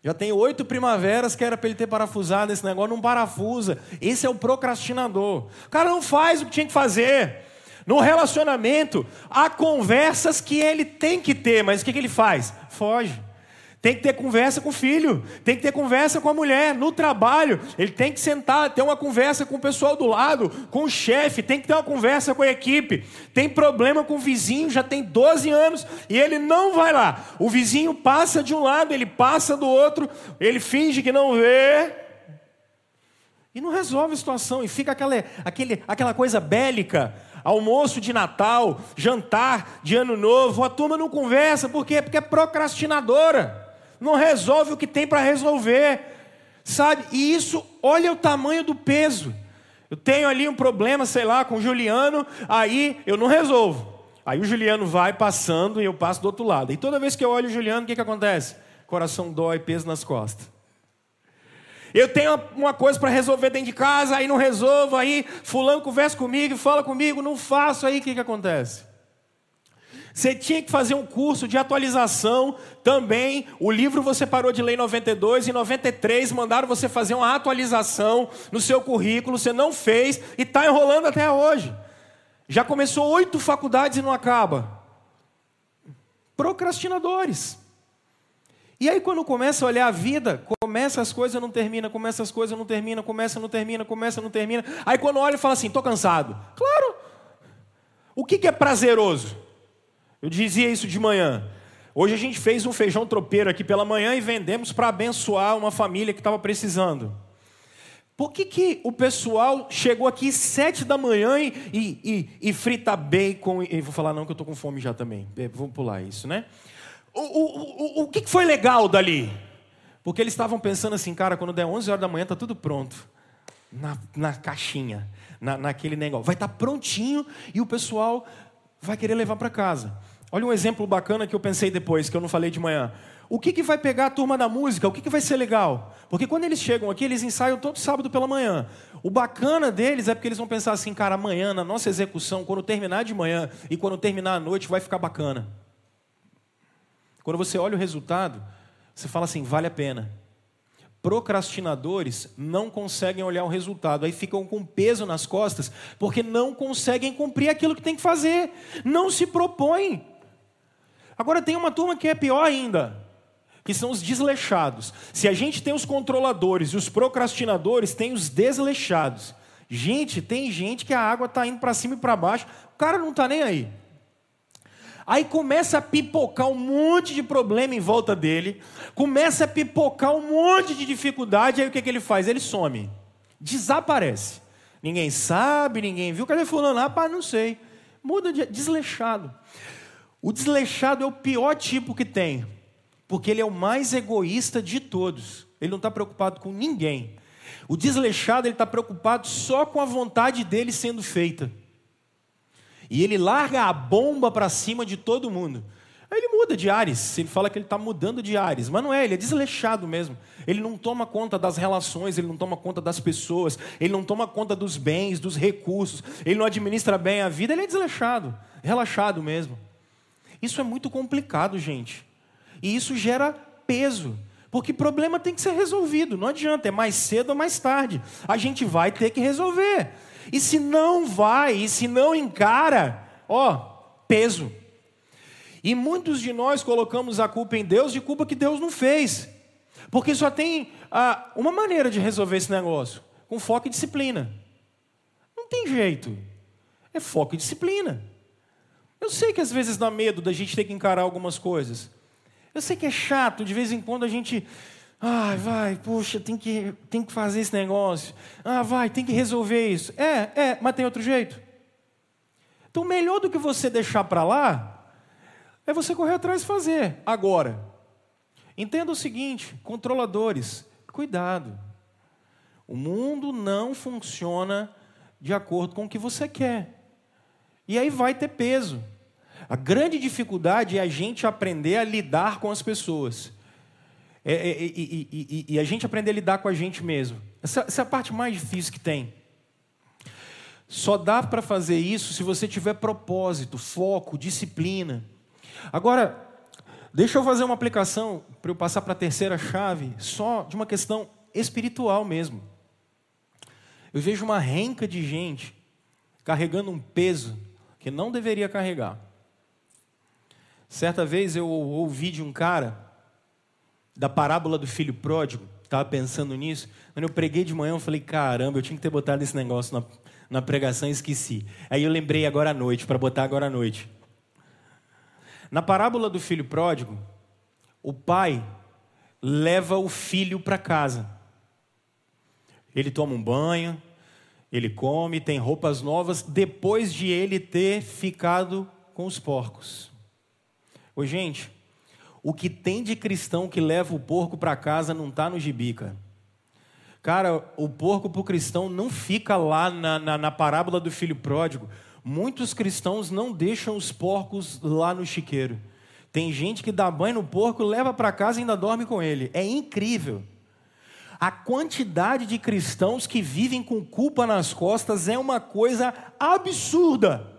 Já tem oito primaveras que era para ele ter parafusado esse negócio, não parafusa. Esse é o procrastinador. O cara não faz o que tinha que fazer. No relacionamento, há conversas que ele tem que ter, mas o que, que ele faz? Foge. Tem que ter conversa com o filho, tem que ter conversa com a mulher, no trabalho, ele tem que sentar, ter uma conversa com o pessoal do lado, com o chefe, tem que ter uma conversa com a equipe. Tem problema com o vizinho, já tem 12 anos e ele não vai lá. O vizinho passa de um lado, ele passa do outro, ele finge que não vê. E não resolve a situação, e fica aquela, aquele, aquela coisa bélica almoço de Natal, jantar de Ano Novo, a turma não conversa, por quê? Porque é procrastinadora não resolve o que tem para resolver, sabe? E isso, olha o tamanho do peso. Eu tenho ali um problema, sei lá, com o Juliano, aí eu não resolvo. Aí o Juliano vai passando e eu passo do outro lado. E toda vez que eu olho o Juliano, o que, que acontece? Coração dói, peso nas costas. Eu tenho uma coisa para resolver dentro de casa, aí não resolvo, aí fulano conversa comigo, fala comigo, não faço, aí o que, que acontece? Você tinha que fazer um curso de atualização também. O livro você parou de ler em 92, em 93 mandaram você fazer uma atualização no seu currículo, você não fez e está enrolando até hoje. Já começou oito faculdades e não acaba. Procrastinadores. E aí quando começa a olhar a vida, começa as coisas não termina, começa as coisas não termina, começa não termina, começa não termina. Aí quando olha e fala assim, estou cansado. Claro. O que, que é prazeroso? Eu dizia isso de manhã. Hoje a gente fez um feijão tropeiro aqui pela manhã e vendemos para abençoar uma família que estava precisando. Por que, que o pessoal chegou aqui sete da manhã e, e, e frita bacon? E, vou falar não que eu estou com fome já também. É, vamos pular isso, né? O, o, o, o que, que foi legal dali? Porque eles estavam pensando assim, cara, quando der 11 horas da manhã está tudo pronto. Na, na caixinha, na, naquele negócio. Vai estar tá prontinho e o pessoal vai querer levar para casa. Olha um exemplo bacana que eu pensei depois, que eu não falei de manhã. O que, que vai pegar a turma da música? O que, que vai ser legal? Porque quando eles chegam aqui, eles ensaiam todo sábado pela manhã. O bacana deles é porque eles vão pensar assim, cara, amanhã, na nossa execução, quando terminar de manhã e quando terminar a noite, vai ficar bacana. Quando você olha o resultado, você fala assim, vale a pena. Procrastinadores não conseguem olhar o resultado, aí ficam com peso nas costas, porque não conseguem cumprir aquilo que tem que fazer, não se propõem. Agora tem uma turma que é pior ainda, que são os desleixados. Se a gente tem os controladores e os procrastinadores, tem os desleixados. Gente, tem gente que a água está indo para cima e para baixo, o cara não está nem aí. Aí começa a pipocar um monte de problema em volta dele, começa a pipocar um monte de dificuldade, aí o que, que ele faz? Ele some, desaparece. Ninguém sabe, ninguém viu. Cadê fulano? Pá, não sei. Muda de desleixado. O desleixado é o pior tipo que tem, porque ele é o mais egoísta de todos. Ele não está preocupado com ninguém. O desleixado ele está preocupado só com a vontade dele sendo feita. E ele larga a bomba para cima de todo mundo. Aí ele muda de ares, ele fala que ele está mudando de ares, mas não é, ele é desleixado mesmo. Ele não toma conta das relações, ele não toma conta das pessoas, ele não toma conta dos bens, dos recursos, ele não administra bem a vida, ele é desleixado, relaxado mesmo. Isso é muito complicado, gente. E isso gera peso. Porque problema tem que ser resolvido, não adianta, é mais cedo ou mais tarde. A gente vai ter que resolver. E se não vai, e se não encara, ó, peso. E muitos de nós colocamos a culpa em Deus de culpa que Deus não fez. Porque só tem ah, uma maneira de resolver esse negócio: com foco e disciplina. Não tem jeito. É foco e disciplina. Eu sei que às vezes dá medo da gente ter que encarar algumas coisas. Eu sei que é chato, de vez em quando a gente. Ai, vai, puxa, tem que, tem que fazer esse negócio. Ah, vai, tem que resolver isso. É, é, mas tem outro jeito. Então, melhor do que você deixar para lá, é você correr atrás e fazer. Agora, entenda o seguinte: controladores, cuidado. O mundo não funciona de acordo com o que você quer. E aí vai ter peso. A grande dificuldade é a gente aprender a lidar com as pessoas. É, é, e, e, e, a gente aprender a lidar com a gente mesmo. Essa, essa é a parte mais difícil que tem. Só dá para fazer isso se você tiver propósito, foco, disciplina. Agora, deixa eu fazer uma aplicação para eu passar para a terceira chave, só de uma questão espiritual mesmo. Eu vejo uma renca de gente carregando um peso que não deveria carregar. Certa vez eu ouvi de um cara da parábola do filho pródigo, estava pensando nisso. Quando eu preguei de manhã, eu falei: caramba, eu tinha que ter botado esse negócio na, na pregação e esqueci. Aí eu lembrei agora à noite, para botar agora à noite. Na parábola do filho pródigo, o pai leva o filho para casa. Ele toma um banho, ele come, tem roupas novas, depois de ele ter ficado com os porcos. Ô, gente, o que tem de cristão que leva o porco para casa não está no gibi, cara. Cara, o porco para o cristão não fica lá na, na, na parábola do filho pródigo. Muitos cristãos não deixam os porcos lá no chiqueiro. Tem gente que dá banho no porco, leva para casa e ainda dorme com ele. É incrível. A quantidade de cristãos que vivem com culpa nas costas é uma coisa absurda.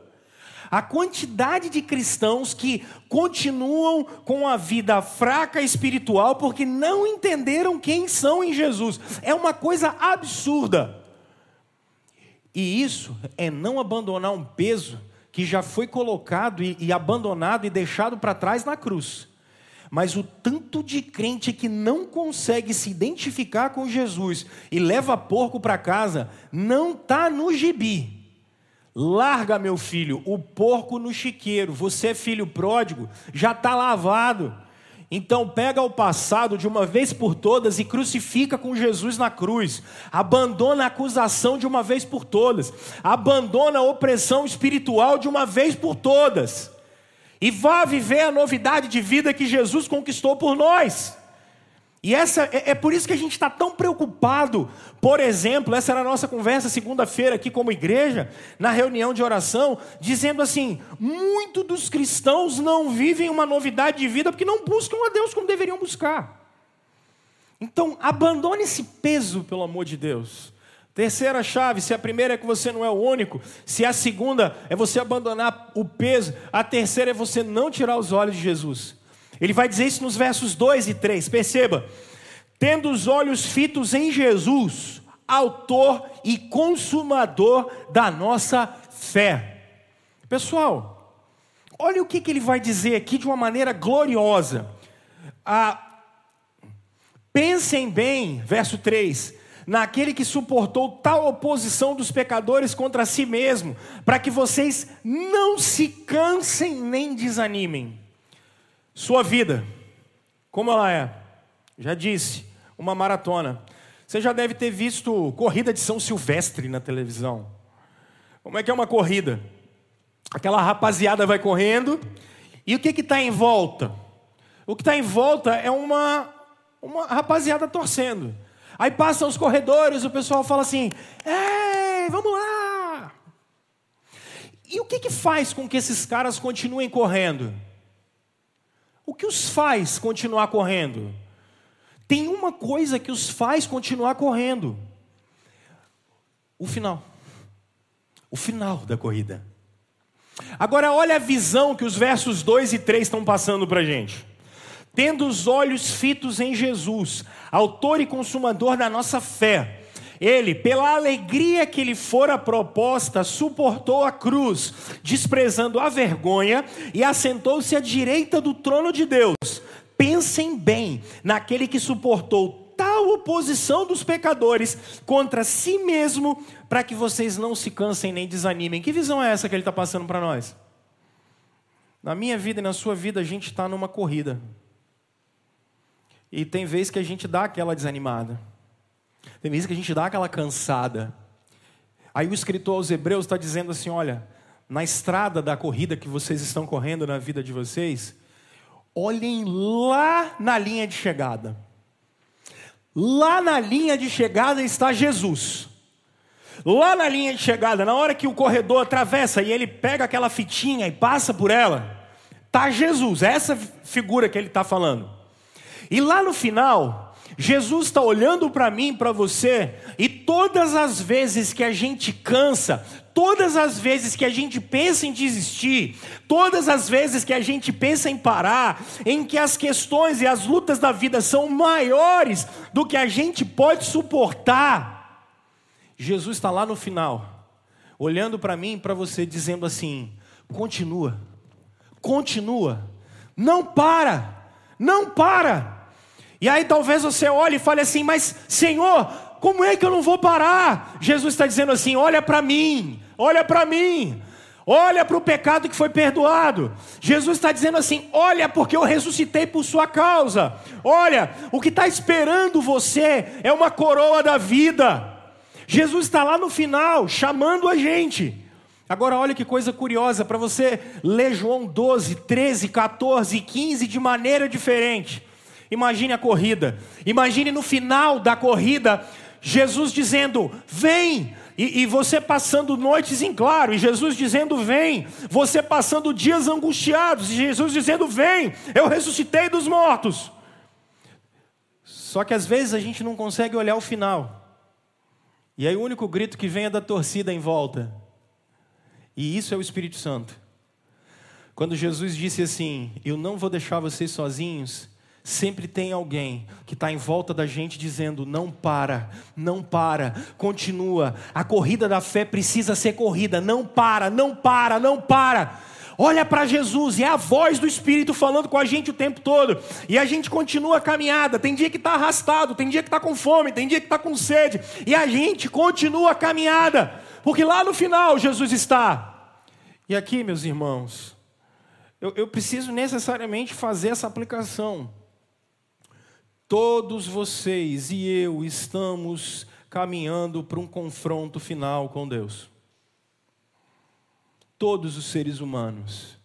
A quantidade de cristãos que continuam com a vida fraca espiritual porque não entenderam quem são em Jesus é uma coisa absurda. E isso é não abandonar um peso que já foi colocado e, e abandonado e deixado para trás na cruz. Mas o tanto de crente que não consegue se identificar com Jesus e leva porco para casa, não está no gibi. Larga, meu filho, o porco no chiqueiro. Você filho pródigo, já está lavado. Então pega o passado de uma vez por todas e crucifica com Jesus na cruz. Abandona a acusação de uma vez por todas. Abandona a opressão espiritual de uma vez por todas. E vá viver a novidade de vida que Jesus conquistou por nós. E essa é, é, por isso que a gente está tão preocupado. Por exemplo, essa era a nossa conversa segunda-feira aqui como igreja, na reunião de oração, dizendo assim: muitos dos cristãos não vivem uma novidade de vida porque não buscam a Deus como deveriam buscar. Então, abandone esse peso, pelo amor de Deus. Terceira chave: se a primeira é que você não é o único, se a segunda é você abandonar o peso, a terceira é você não tirar os olhos de Jesus. Ele vai dizer isso nos versos 2 e 3. Perceba: tendo os olhos fitos em Jesus, autor e consumador da nossa fé. Pessoal, olha o que, que ele vai dizer aqui de uma maneira gloriosa. Ah, pensem bem, verso 3: naquele que suportou tal oposição dos pecadores contra si mesmo, para que vocês não se cansem nem desanimem. Sua vida, como ela é? Já disse, uma maratona. Você já deve ter visto corrida de São Silvestre na televisão. Como é que é uma corrida? Aquela rapaziada vai correndo, e o que está em volta? O que está em volta é uma, uma rapaziada torcendo. Aí passam os corredores, o pessoal fala assim: Ei, vamos lá! E o que, que faz com que esses caras continuem correndo? O que os faz continuar correndo? Tem uma coisa que os faz continuar correndo: o final. O final da corrida. Agora, olha a visão que os versos 2 e 3 estão passando para a gente. Tendo os olhos fitos em Jesus, autor e consumador da nossa fé, ele, pela alegria que lhe fora proposta, suportou a cruz, desprezando a vergonha, e assentou-se à direita do trono de Deus. Pensem bem naquele que suportou tal oposição dos pecadores contra si mesmo, para que vocês não se cansem nem desanimem. Que visão é essa que ele está passando para nós? Na minha vida e na sua vida, a gente está numa corrida. E tem vezes que a gente dá aquela desanimada. Tem vezes que a gente dá aquela cansada. Aí o escritor aos Hebreus está dizendo assim: olha, na estrada da corrida que vocês estão correndo na vida de vocês, olhem lá na linha de chegada. Lá na linha de chegada está Jesus. Lá na linha de chegada, na hora que o corredor atravessa e ele pega aquela fitinha e passa por ela, está Jesus, essa figura que ele está falando. E lá no final, Jesus está olhando para mim, para você, e todas as vezes que a gente cansa, todas as vezes que a gente pensa em desistir, todas as vezes que a gente pensa em parar, em que as questões e as lutas da vida são maiores do que a gente pode suportar, Jesus está lá no final, olhando para mim e para você, dizendo assim: continua, continua, não para, não para. E aí talvez você olhe e fale assim: Mas Senhor, como é que eu não vou parar? Jesus está dizendo assim: Olha para mim, olha para mim. Olha para o pecado que foi perdoado. Jesus está dizendo assim: olha, porque eu ressuscitei por sua causa. Olha, o que está esperando você é uma coroa da vida. Jesus está lá no final, chamando a gente. Agora, olha que coisa curiosa, para você ler João 12, 13, 14 e 15 de maneira diferente. Imagine a corrida. Imagine no final da corrida, Jesus dizendo: Vem! E, e, você passando noites em claro, e Jesus dizendo: Vem! Você passando dias angustiados, e Jesus dizendo: Vem! Eu ressuscitei dos mortos. Só que às vezes a gente não consegue olhar o final. E aí o único grito que vem é da torcida em volta. E isso é o Espírito Santo. Quando Jesus disse assim: Eu não vou deixar vocês sozinhos, Sempre tem alguém que está em volta da gente dizendo: não para, não para, continua. A corrida da fé precisa ser corrida, não para, não para, não para. Olha para Jesus, e é a voz do Espírito falando com a gente o tempo todo. E a gente continua a caminhada. Tem dia que está arrastado, tem dia que está com fome, tem dia que está com sede. E a gente continua a caminhada, porque lá no final Jesus está. E aqui, meus irmãos, eu, eu preciso necessariamente fazer essa aplicação. Todos vocês e eu estamos caminhando para um confronto final com Deus. Todos os seres humanos,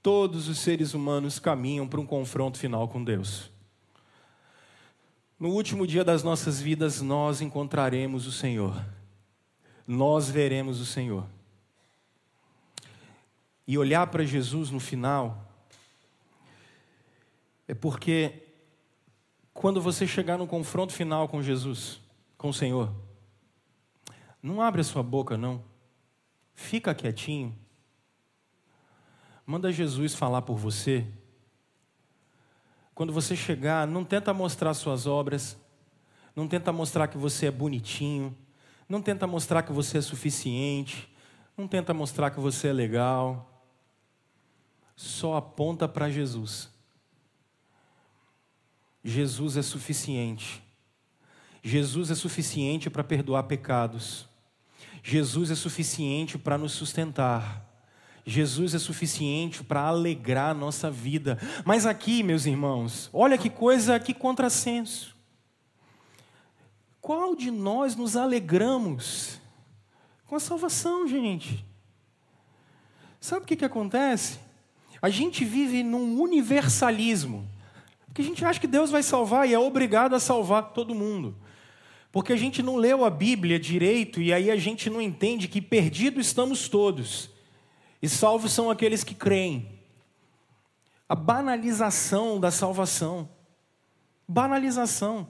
todos os seres humanos caminham para um confronto final com Deus. No último dia das nossas vidas, nós encontraremos o Senhor, nós veremos o Senhor. E olhar para Jesus no final é porque quando você chegar no confronto final com Jesus, com o Senhor, não abre a sua boca, não. Fica quietinho. Manda Jesus falar por você. Quando você chegar, não tenta mostrar suas obras, não tenta mostrar que você é bonitinho, não tenta mostrar que você é suficiente, não tenta mostrar que você é legal. Só aponta para Jesus. Jesus é suficiente. Jesus é suficiente para perdoar pecados. Jesus é suficiente para nos sustentar. Jesus é suficiente para alegrar a nossa vida. Mas aqui, meus irmãos, olha que coisa, que contrassenso. Qual de nós nos alegramos com a salvação, gente? Sabe o que, que acontece? A gente vive num universalismo. Porque a gente acha que Deus vai salvar e é obrigado a salvar todo mundo. Porque a gente não leu a Bíblia direito e aí a gente não entende que perdidos estamos todos. E salvos são aqueles que creem. A banalização da salvação. Banalização.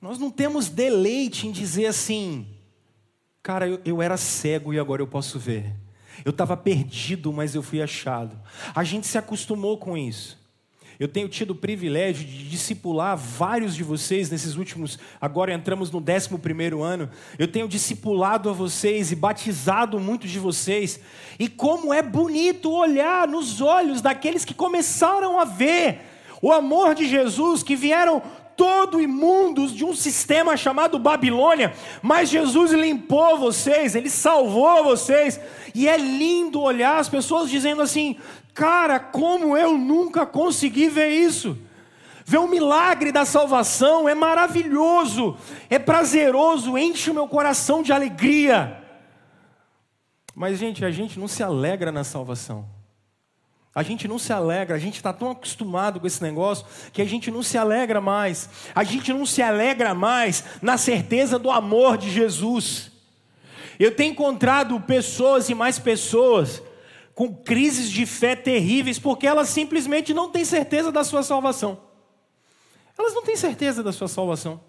Nós não temos deleite em dizer assim, cara, eu, eu era cego e agora eu posso ver. Eu estava perdido, mas eu fui achado. A gente se acostumou com isso. Eu tenho tido o privilégio de discipular vários de vocês nesses últimos. Agora entramos no 11 ano. Eu tenho discipulado a vocês e batizado muitos de vocês. E como é bonito olhar nos olhos daqueles que começaram a ver o amor de Jesus, que vieram todo imundos de um sistema chamado Babilônia, mas Jesus limpou vocês, ele salvou vocês, e é lindo olhar as pessoas dizendo assim: Cara, como eu nunca consegui ver isso. Ver o milagre da salvação é maravilhoso, é prazeroso, enche o meu coração de alegria. Mas, gente, a gente não se alegra na salvação. A gente não se alegra, a gente está tão acostumado com esse negócio que a gente não se alegra mais. A gente não se alegra mais na certeza do amor de Jesus. Eu tenho encontrado pessoas e mais pessoas com crises de fé terríveis, porque elas simplesmente não têm certeza da sua salvação. Elas não têm certeza da sua salvação.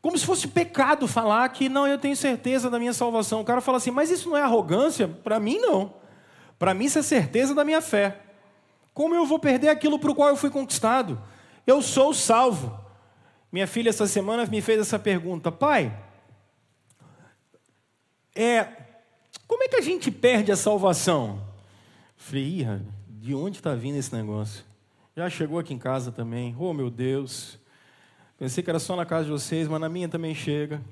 Como se fosse pecado falar que não, eu tenho certeza da minha salvação. O cara fala assim, mas isso não é arrogância? Para mim, não. Para mim, isso é certeza da minha fé. Como eu vou perder aquilo para o qual eu fui conquistado? Eu sou salvo. Minha filha, essa semana, me fez essa pergunta: pai, é, como é que a gente perde a salvação? Falei, de onde está vindo esse negócio? Já chegou aqui em casa também. Oh, meu Deus. Pensei que era só na casa de vocês, mas na minha também chega.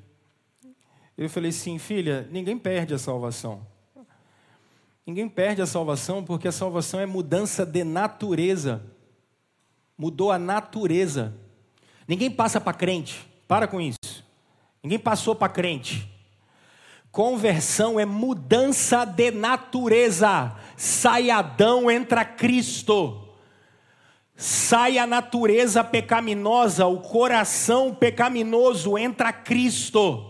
Eu falei sim, filha, ninguém perde a salvação. Ninguém perde a salvação porque a salvação é mudança de natureza. Mudou a natureza. Ninguém passa para crente. Para com isso. Ninguém passou para crente. Conversão é mudança de natureza. Sai Adão, entra Cristo. Sai a natureza pecaminosa, o coração pecaminoso, entra Cristo.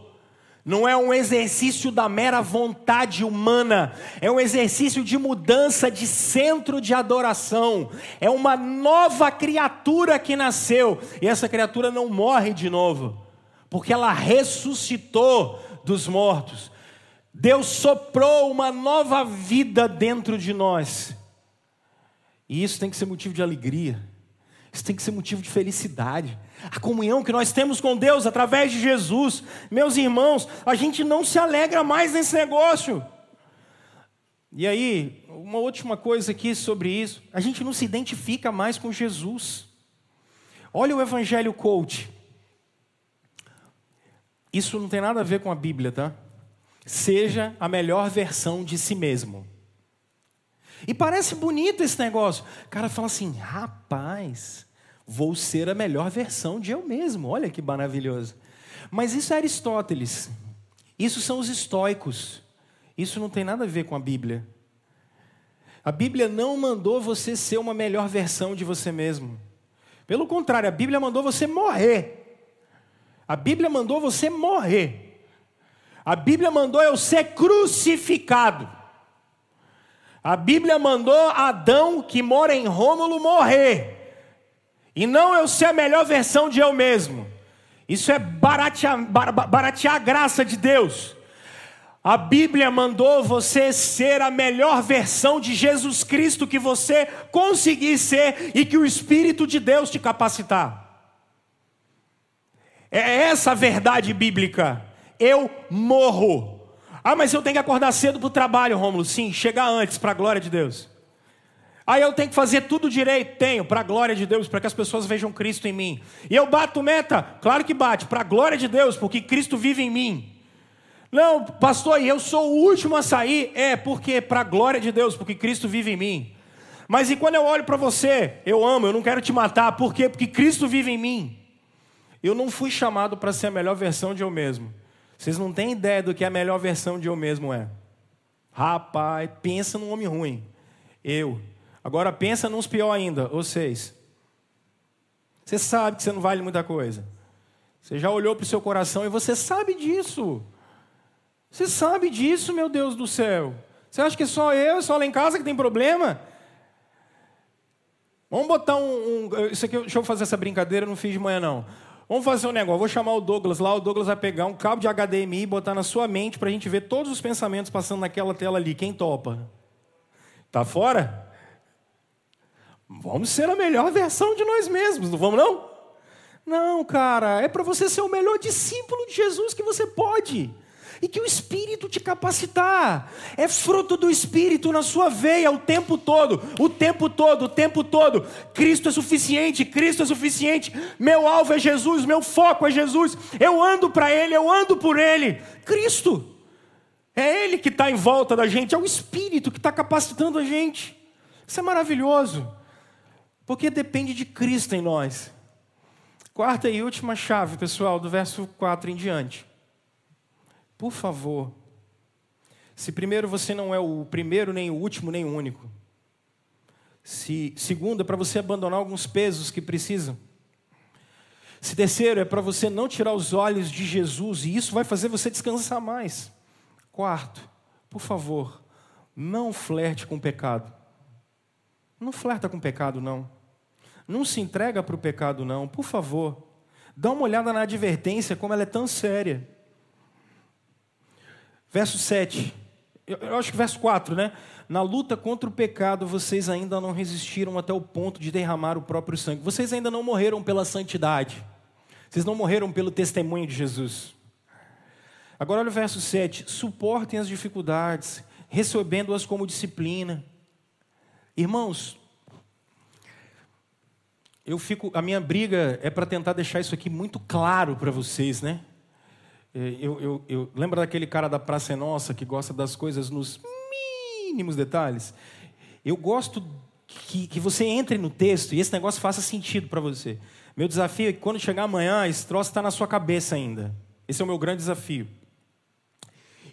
Não é um exercício da mera vontade humana, é um exercício de mudança de centro de adoração. É uma nova criatura que nasceu, e essa criatura não morre de novo, porque ela ressuscitou dos mortos. Deus soprou uma nova vida dentro de nós. E isso tem que ser motivo de alegria. Isso tem que ser motivo de felicidade. A comunhão que nós temos com Deus através de Jesus. Meus irmãos, a gente não se alegra mais nesse negócio. E aí, uma última coisa aqui sobre isso. A gente não se identifica mais com Jesus. Olha o Evangelho Coach. Isso não tem nada a ver com a Bíblia, tá? Seja a melhor versão de si mesmo. E parece bonito esse negócio. O cara fala assim: rapaz, vou ser a melhor versão de eu mesmo. Olha que maravilhoso. Mas isso é Aristóteles. Isso são os estoicos. Isso não tem nada a ver com a Bíblia. A Bíblia não mandou você ser uma melhor versão de você mesmo. Pelo contrário, a Bíblia mandou você morrer. A Bíblia mandou você morrer. A Bíblia mandou eu ser crucificado. A Bíblia mandou Adão, que mora em Rômulo, morrer. E não eu ser a melhor versão de eu mesmo. Isso é baratear, baratear a graça de Deus. A Bíblia mandou você ser a melhor versão de Jesus Cristo que você conseguir ser e que o Espírito de Deus te capacitar. É essa a verdade bíblica eu morro. Ah, mas eu tenho que acordar cedo para o trabalho, Rômulo. Sim, chega antes, para a glória de Deus. Aí eu tenho que fazer tudo direito? Tenho, para a glória de Deus, para que as pessoas vejam Cristo em mim. E eu bato meta? Claro que bate, para a glória de Deus, porque Cristo vive em mim. Não, pastor, e eu sou o último a sair? É, porque para a glória de Deus, porque Cristo vive em mim. Mas e quando eu olho para você, eu amo, eu não quero te matar, por quê? Porque Cristo vive em mim. Eu não fui chamado para ser a melhor versão de eu mesmo. Vocês não têm ideia do que a melhor versão de eu mesmo é. Rapaz, pensa num homem ruim. Eu. Agora pensa nos pior ainda, vocês. Você sabe que você não vale muita coisa. Você já olhou para o seu coração e você sabe disso. Você sabe disso, meu Deus do céu. Você acha que é só eu, só lá em casa que tem problema? Vamos botar um, um. isso aqui, deixa eu fazer essa brincadeira, eu não fiz de manhã não. Vamos fazer um negócio. Vou chamar o Douglas lá. O Douglas vai pegar um cabo de HDMI e botar na sua mente para a gente ver todos os pensamentos passando naquela tela ali. Quem topa? Tá fora? Vamos ser a melhor versão de nós mesmos, não vamos não? Não, cara, é para você ser o melhor discípulo de Jesus que você pode e que o Espírito te capacitar. É fruto do Espírito na sua veia o tempo todo, o tempo todo, o tempo todo. Cristo é suficiente, Cristo é suficiente. Meu alvo é Jesus, meu foco é Jesus. Eu ando para Ele, eu ando por Ele. Cristo. É Ele que está em volta da gente, é o Espírito que está capacitando a gente. Isso é maravilhoso, porque depende de Cristo em nós. Quarta e última chave, pessoal, do verso 4 em diante. Por favor, se primeiro você não é o primeiro, nem o último, nem o único. Se segundo é para você abandonar alguns pesos que precisam. Se terceiro é para você não tirar os olhos de Jesus e isso vai fazer você descansar mais. Quarto, por favor, não flerte com o pecado. Não flerta com o pecado, não. Não se entrega para o pecado, não. Por favor, dá uma olhada na advertência, como ela é tão séria. Verso 7. Eu acho que verso 4, né? Na luta contra o pecado, vocês ainda não resistiram até o ponto de derramar o próprio sangue. Vocês ainda não morreram pela santidade. Vocês não morreram pelo testemunho de Jesus. Agora olha o verso 7. Suportem as dificuldades, recebendo-as como disciplina. Irmãos, eu fico, a minha briga é para tentar deixar isso aqui muito claro para vocês, né? É, eu, eu, eu lembro daquele cara da Praça é Nossa que gosta das coisas nos mínimos detalhes. Eu gosto que, que você entre no texto e esse negócio faça sentido para você. Meu desafio é que quando chegar amanhã, esse troço está na sua cabeça ainda. Esse é o meu grande desafio.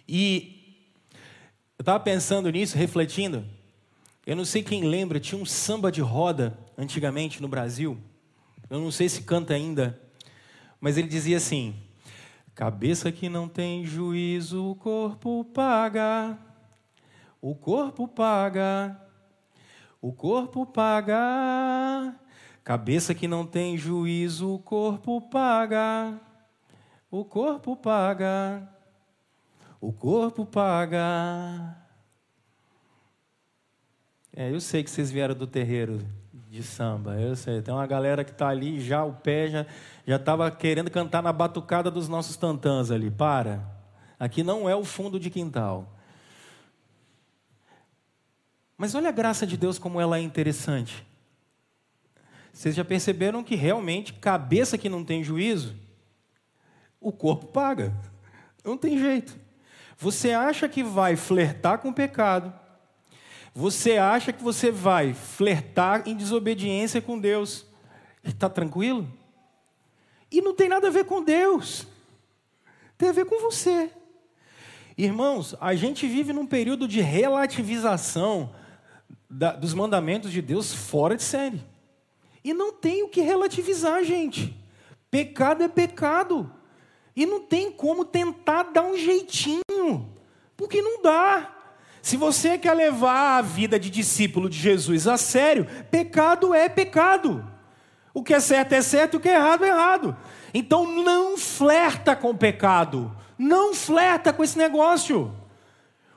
E eu estava pensando nisso, refletindo. Eu não sei quem lembra, tinha um samba de roda antigamente no Brasil. Eu não sei se canta ainda, mas ele dizia assim: Cabeça que não tem juízo, o corpo paga. O corpo paga. O corpo paga. Cabeça que não tem juízo, o corpo paga. O corpo paga. O corpo paga. É, eu sei que vocês vieram do terreiro de samba. Eu sei, tem uma galera que está ali, já o pé já já estava querendo cantar na batucada dos nossos tantãs ali. Para. Aqui não é o fundo de quintal. Mas olha a graça de Deus como ela é interessante. Vocês já perceberam que realmente cabeça que não tem juízo, o corpo paga. Não tem jeito. Você acha que vai flertar com o pecado, você acha que você vai flertar em desobediência com Deus. Está tranquilo? E não tem nada a ver com Deus. Tem a ver com você. Irmãos, a gente vive num período de relativização da, dos mandamentos de Deus fora de série. E não tem o que relativizar, gente. Pecado é pecado. E não tem como tentar dar um jeitinho. Porque não dá. Se você quer levar a vida de discípulo de Jesus a sério, pecado é pecado. O que é certo é certo, o que é errado é errado. Então não flerta com pecado. Não flerta com esse negócio.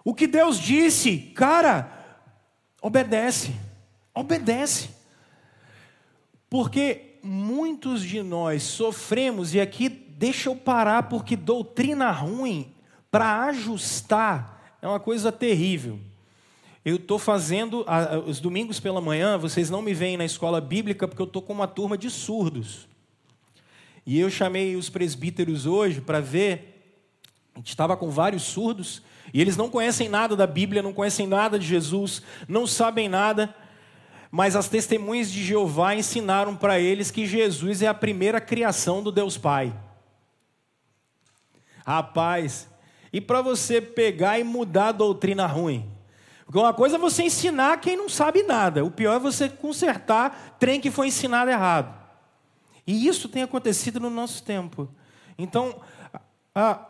O que Deus disse, cara, obedece. Obedece. Porque muitos de nós sofremos, e aqui deixa eu parar, porque doutrina ruim, para ajustar, é uma coisa terrível. Eu estou fazendo, os domingos pela manhã, vocês não me veem na escola bíblica porque eu estou com uma turma de surdos. E eu chamei os presbíteros hoje para ver, a gente estava com vários surdos, e eles não conhecem nada da Bíblia, não conhecem nada de Jesus, não sabem nada, mas as testemunhas de Jeová ensinaram para eles que Jesus é a primeira criação do Deus Pai. Rapaz, e para você pegar e mudar a doutrina ruim? Porque uma coisa é você ensinar quem não sabe nada, o pior é você consertar trem que foi ensinado errado. E isso tem acontecido no nosso tempo. Então, a,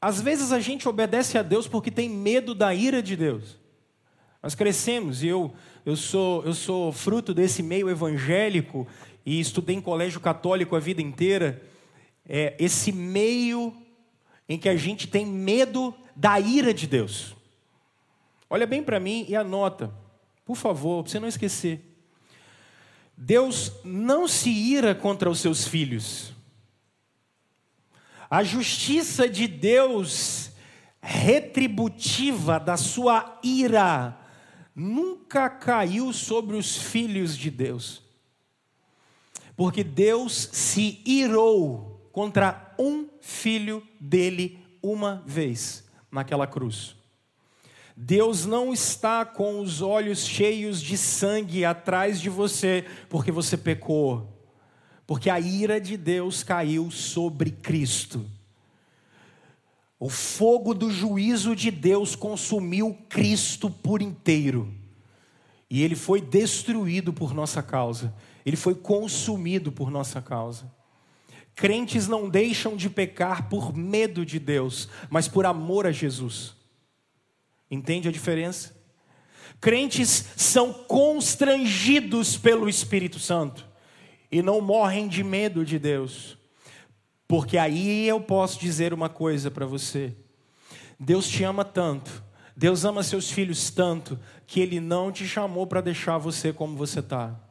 às vezes a gente obedece a Deus porque tem medo da ira de Deus. Nós crescemos e eu, eu, sou, eu sou fruto desse meio evangélico e estudei em colégio católico a vida inteira. É, esse meio em que a gente tem medo da ira de Deus. Olha bem para mim e anota, por favor, para você não esquecer. Deus não se ira contra os seus filhos. A justiça de Deus retributiva da sua ira nunca caiu sobre os filhos de Deus. Porque Deus se irou contra um filho dele uma vez naquela cruz. Deus não está com os olhos cheios de sangue atrás de você porque você pecou, porque a ira de Deus caiu sobre Cristo. O fogo do juízo de Deus consumiu Cristo por inteiro. E ele foi destruído por nossa causa. Ele foi consumido por nossa causa. Crentes não deixam de pecar por medo de Deus, mas por amor a Jesus. Entende a diferença? Crentes são constrangidos pelo Espírito Santo e não morrem de medo de Deus. Porque aí eu posso dizer uma coisa para você: Deus te ama tanto, Deus ama seus filhos tanto, que Ele não te chamou para deixar você como você está.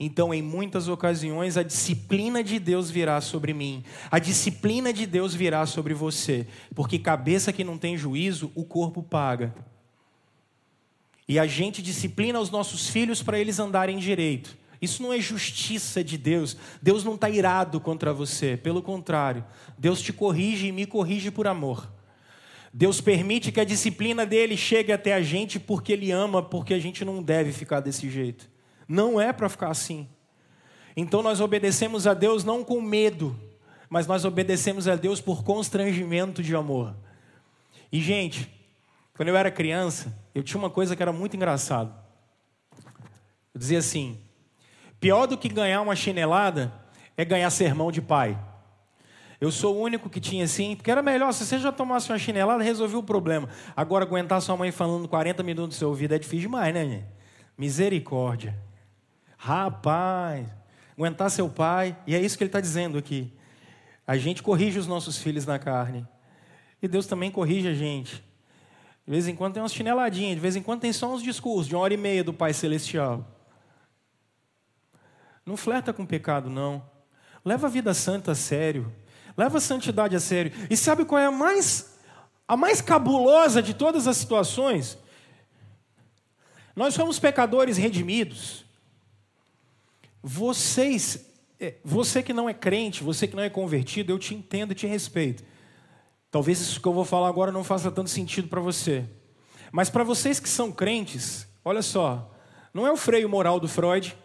Então, em muitas ocasiões, a disciplina de Deus virá sobre mim, a disciplina de Deus virá sobre você, porque cabeça que não tem juízo, o corpo paga. E a gente disciplina os nossos filhos para eles andarem direito. Isso não é justiça de Deus. Deus não está irado contra você, pelo contrário, Deus te corrige e me corrige por amor. Deus permite que a disciplina dele chegue até a gente porque ele ama, porque a gente não deve ficar desse jeito. Não é para ficar assim. Então nós obedecemos a Deus não com medo, mas nós obedecemos a Deus por constrangimento de amor. E, gente, quando eu era criança, eu tinha uma coisa que era muito engraçado. Eu dizia assim: pior do que ganhar uma chinelada é ganhar sermão de pai. Eu sou o único que tinha assim, porque era melhor, se você já tomasse uma chinelada, resolveu o problema. Agora, aguentar sua mãe falando 40 minutos do seu ouvido é difícil demais, né, gente? Misericórdia. Rapaz, aguentar seu pai, e é isso que ele está dizendo aqui. A gente corrige os nossos filhos na carne, e Deus também corrige a gente. De vez em quando tem umas chineladinhas, de vez em quando tem só uns discursos de uma hora e meia do Pai Celestial. Não flerta com pecado, não. Leva a vida santa a sério. Leva a santidade a sério. E sabe qual é a mais, a mais cabulosa de todas as situações? Nós somos pecadores redimidos. Vocês, é, você que não é crente, você que não é convertido, eu te entendo e te respeito. Talvez isso que eu vou falar agora não faça tanto sentido para você. Mas para vocês que são crentes, olha só, não é o freio moral do Freud,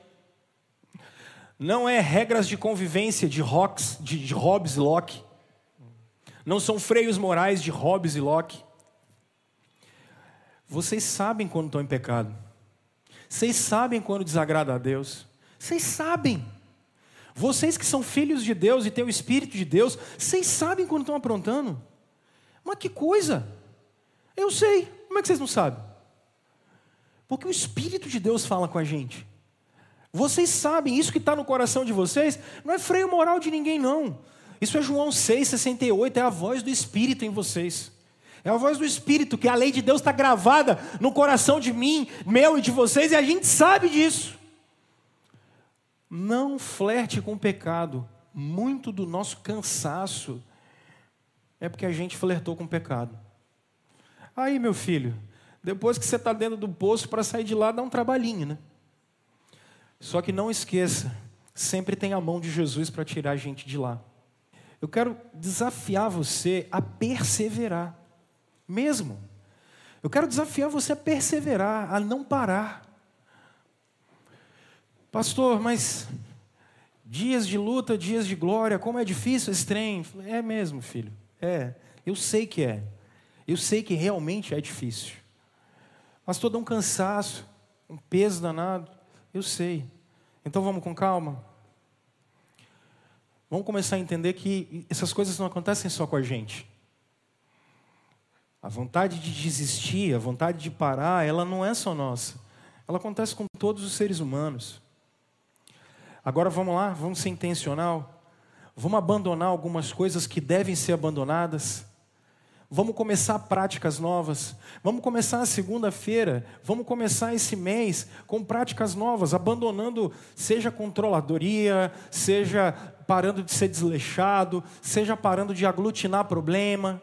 não é regras de convivência de, de, de Hobbes e Locke, não são freios morais de Hobbes e Locke. Vocês sabem quando estão em pecado. Vocês sabem quando desagrada a Deus. Vocês sabem. Vocês que são filhos de Deus e têm o Espírito de Deus, vocês sabem quando estão aprontando. Mas que coisa! Eu sei. Como é que vocês não sabem? Porque o Espírito de Deus fala com a gente. Vocês sabem, isso que está no coração de vocês não é freio moral de ninguém, não. Isso é João 6, 68, é a voz do Espírito em vocês. É a voz do Espírito, que a lei de Deus está gravada no coração de mim, meu e de vocês, e a gente sabe disso. Não flerte com o pecado. Muito do nosso cansaço é porque a gente flertou com o pecado. Aí, meu filho, Depois que você está dentro do poço, para sair de lá dá um trabalhinho, né? Só que não esqueça, sempre tem a mão de Jesus para tirar a gente de lá. Eu quero desafiar você a perseverar, mesmo. Eu quero desafiar você a perseverar, a não parar. Pastor, mas dias de luta, dias de glória, como é difícil esse trem. É mesmo, filho. É. Eu sei que é. Eu sei que realmente é difícil. Pastor, dá um cansaço, um peso danado. Eu sei. Então vamos com calma. Vamos começar a entender que essas coisas não acontecem só com a gente. A vontade de desistir, a vontade de parar, ela não é só nossa. Ela acontece com todos os seres humanos. Agora vamos lá, vamos ser intencional. Vamos abandonar algumas coisas que devem ser abandonadas. Vamos começar práticas novas. Vamos começar a segunda-feira. Vamos começar esse mês com práticas novas, abandonando, seja controladoria, seja parando de ser desleixado, seja parando de aglutinar problema.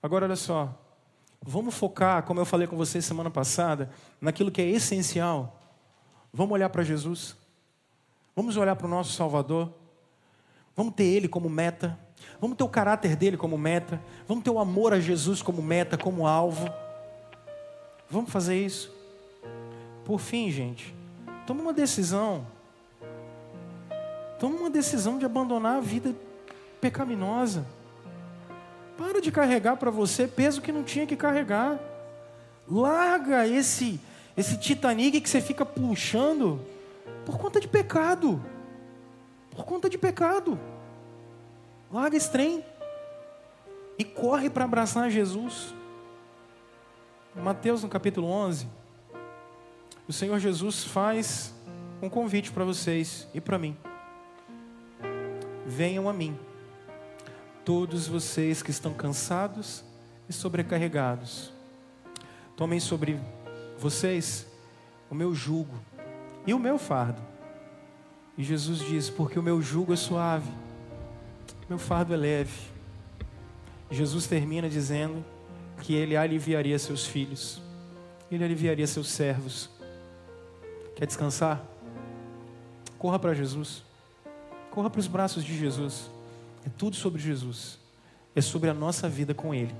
Agora, olha só. Vamos focar, como eu falei com vocês semana passada, naquilo que é essencial. Vamos olhar para Jesus. Vamos olhar para o nosso Salvador. Vamos ter Ele como meta. Vamos ter o caráter dele como meta. Vamos ter o amor a Jesus como meta, como alvo. Vamos fazer isso. Por fim, gente, toma uma decisão. Toma uma decisão de abandonar a vida pecaminosa. Para de carregar para você peso que não tinha que carregar. Larga esse esse Titanic que você fica puxando por conta de pecado. Por conta de pecado. Larga esse trem. E corre para abraçar Jesus. Mateus no capítulo 11, o Senhor Jesus faz um convite para vocês e para mim. Venham a mim, todos vocês que estão cansados e sobrecarregados. Tomem sobre vocês o meu jugo e o meu fardo. E Jesus diz: Porque o meu jugo é suave meu fardo é leve. Jesus termina dizendo que ele aliviaria seus filhos, ele aliviaria seus servos. Quer descansar? Corra para Jesus, corra para os braços de Jesus. É tudo sobre Jesus, é sobre a nossa vida com Ele.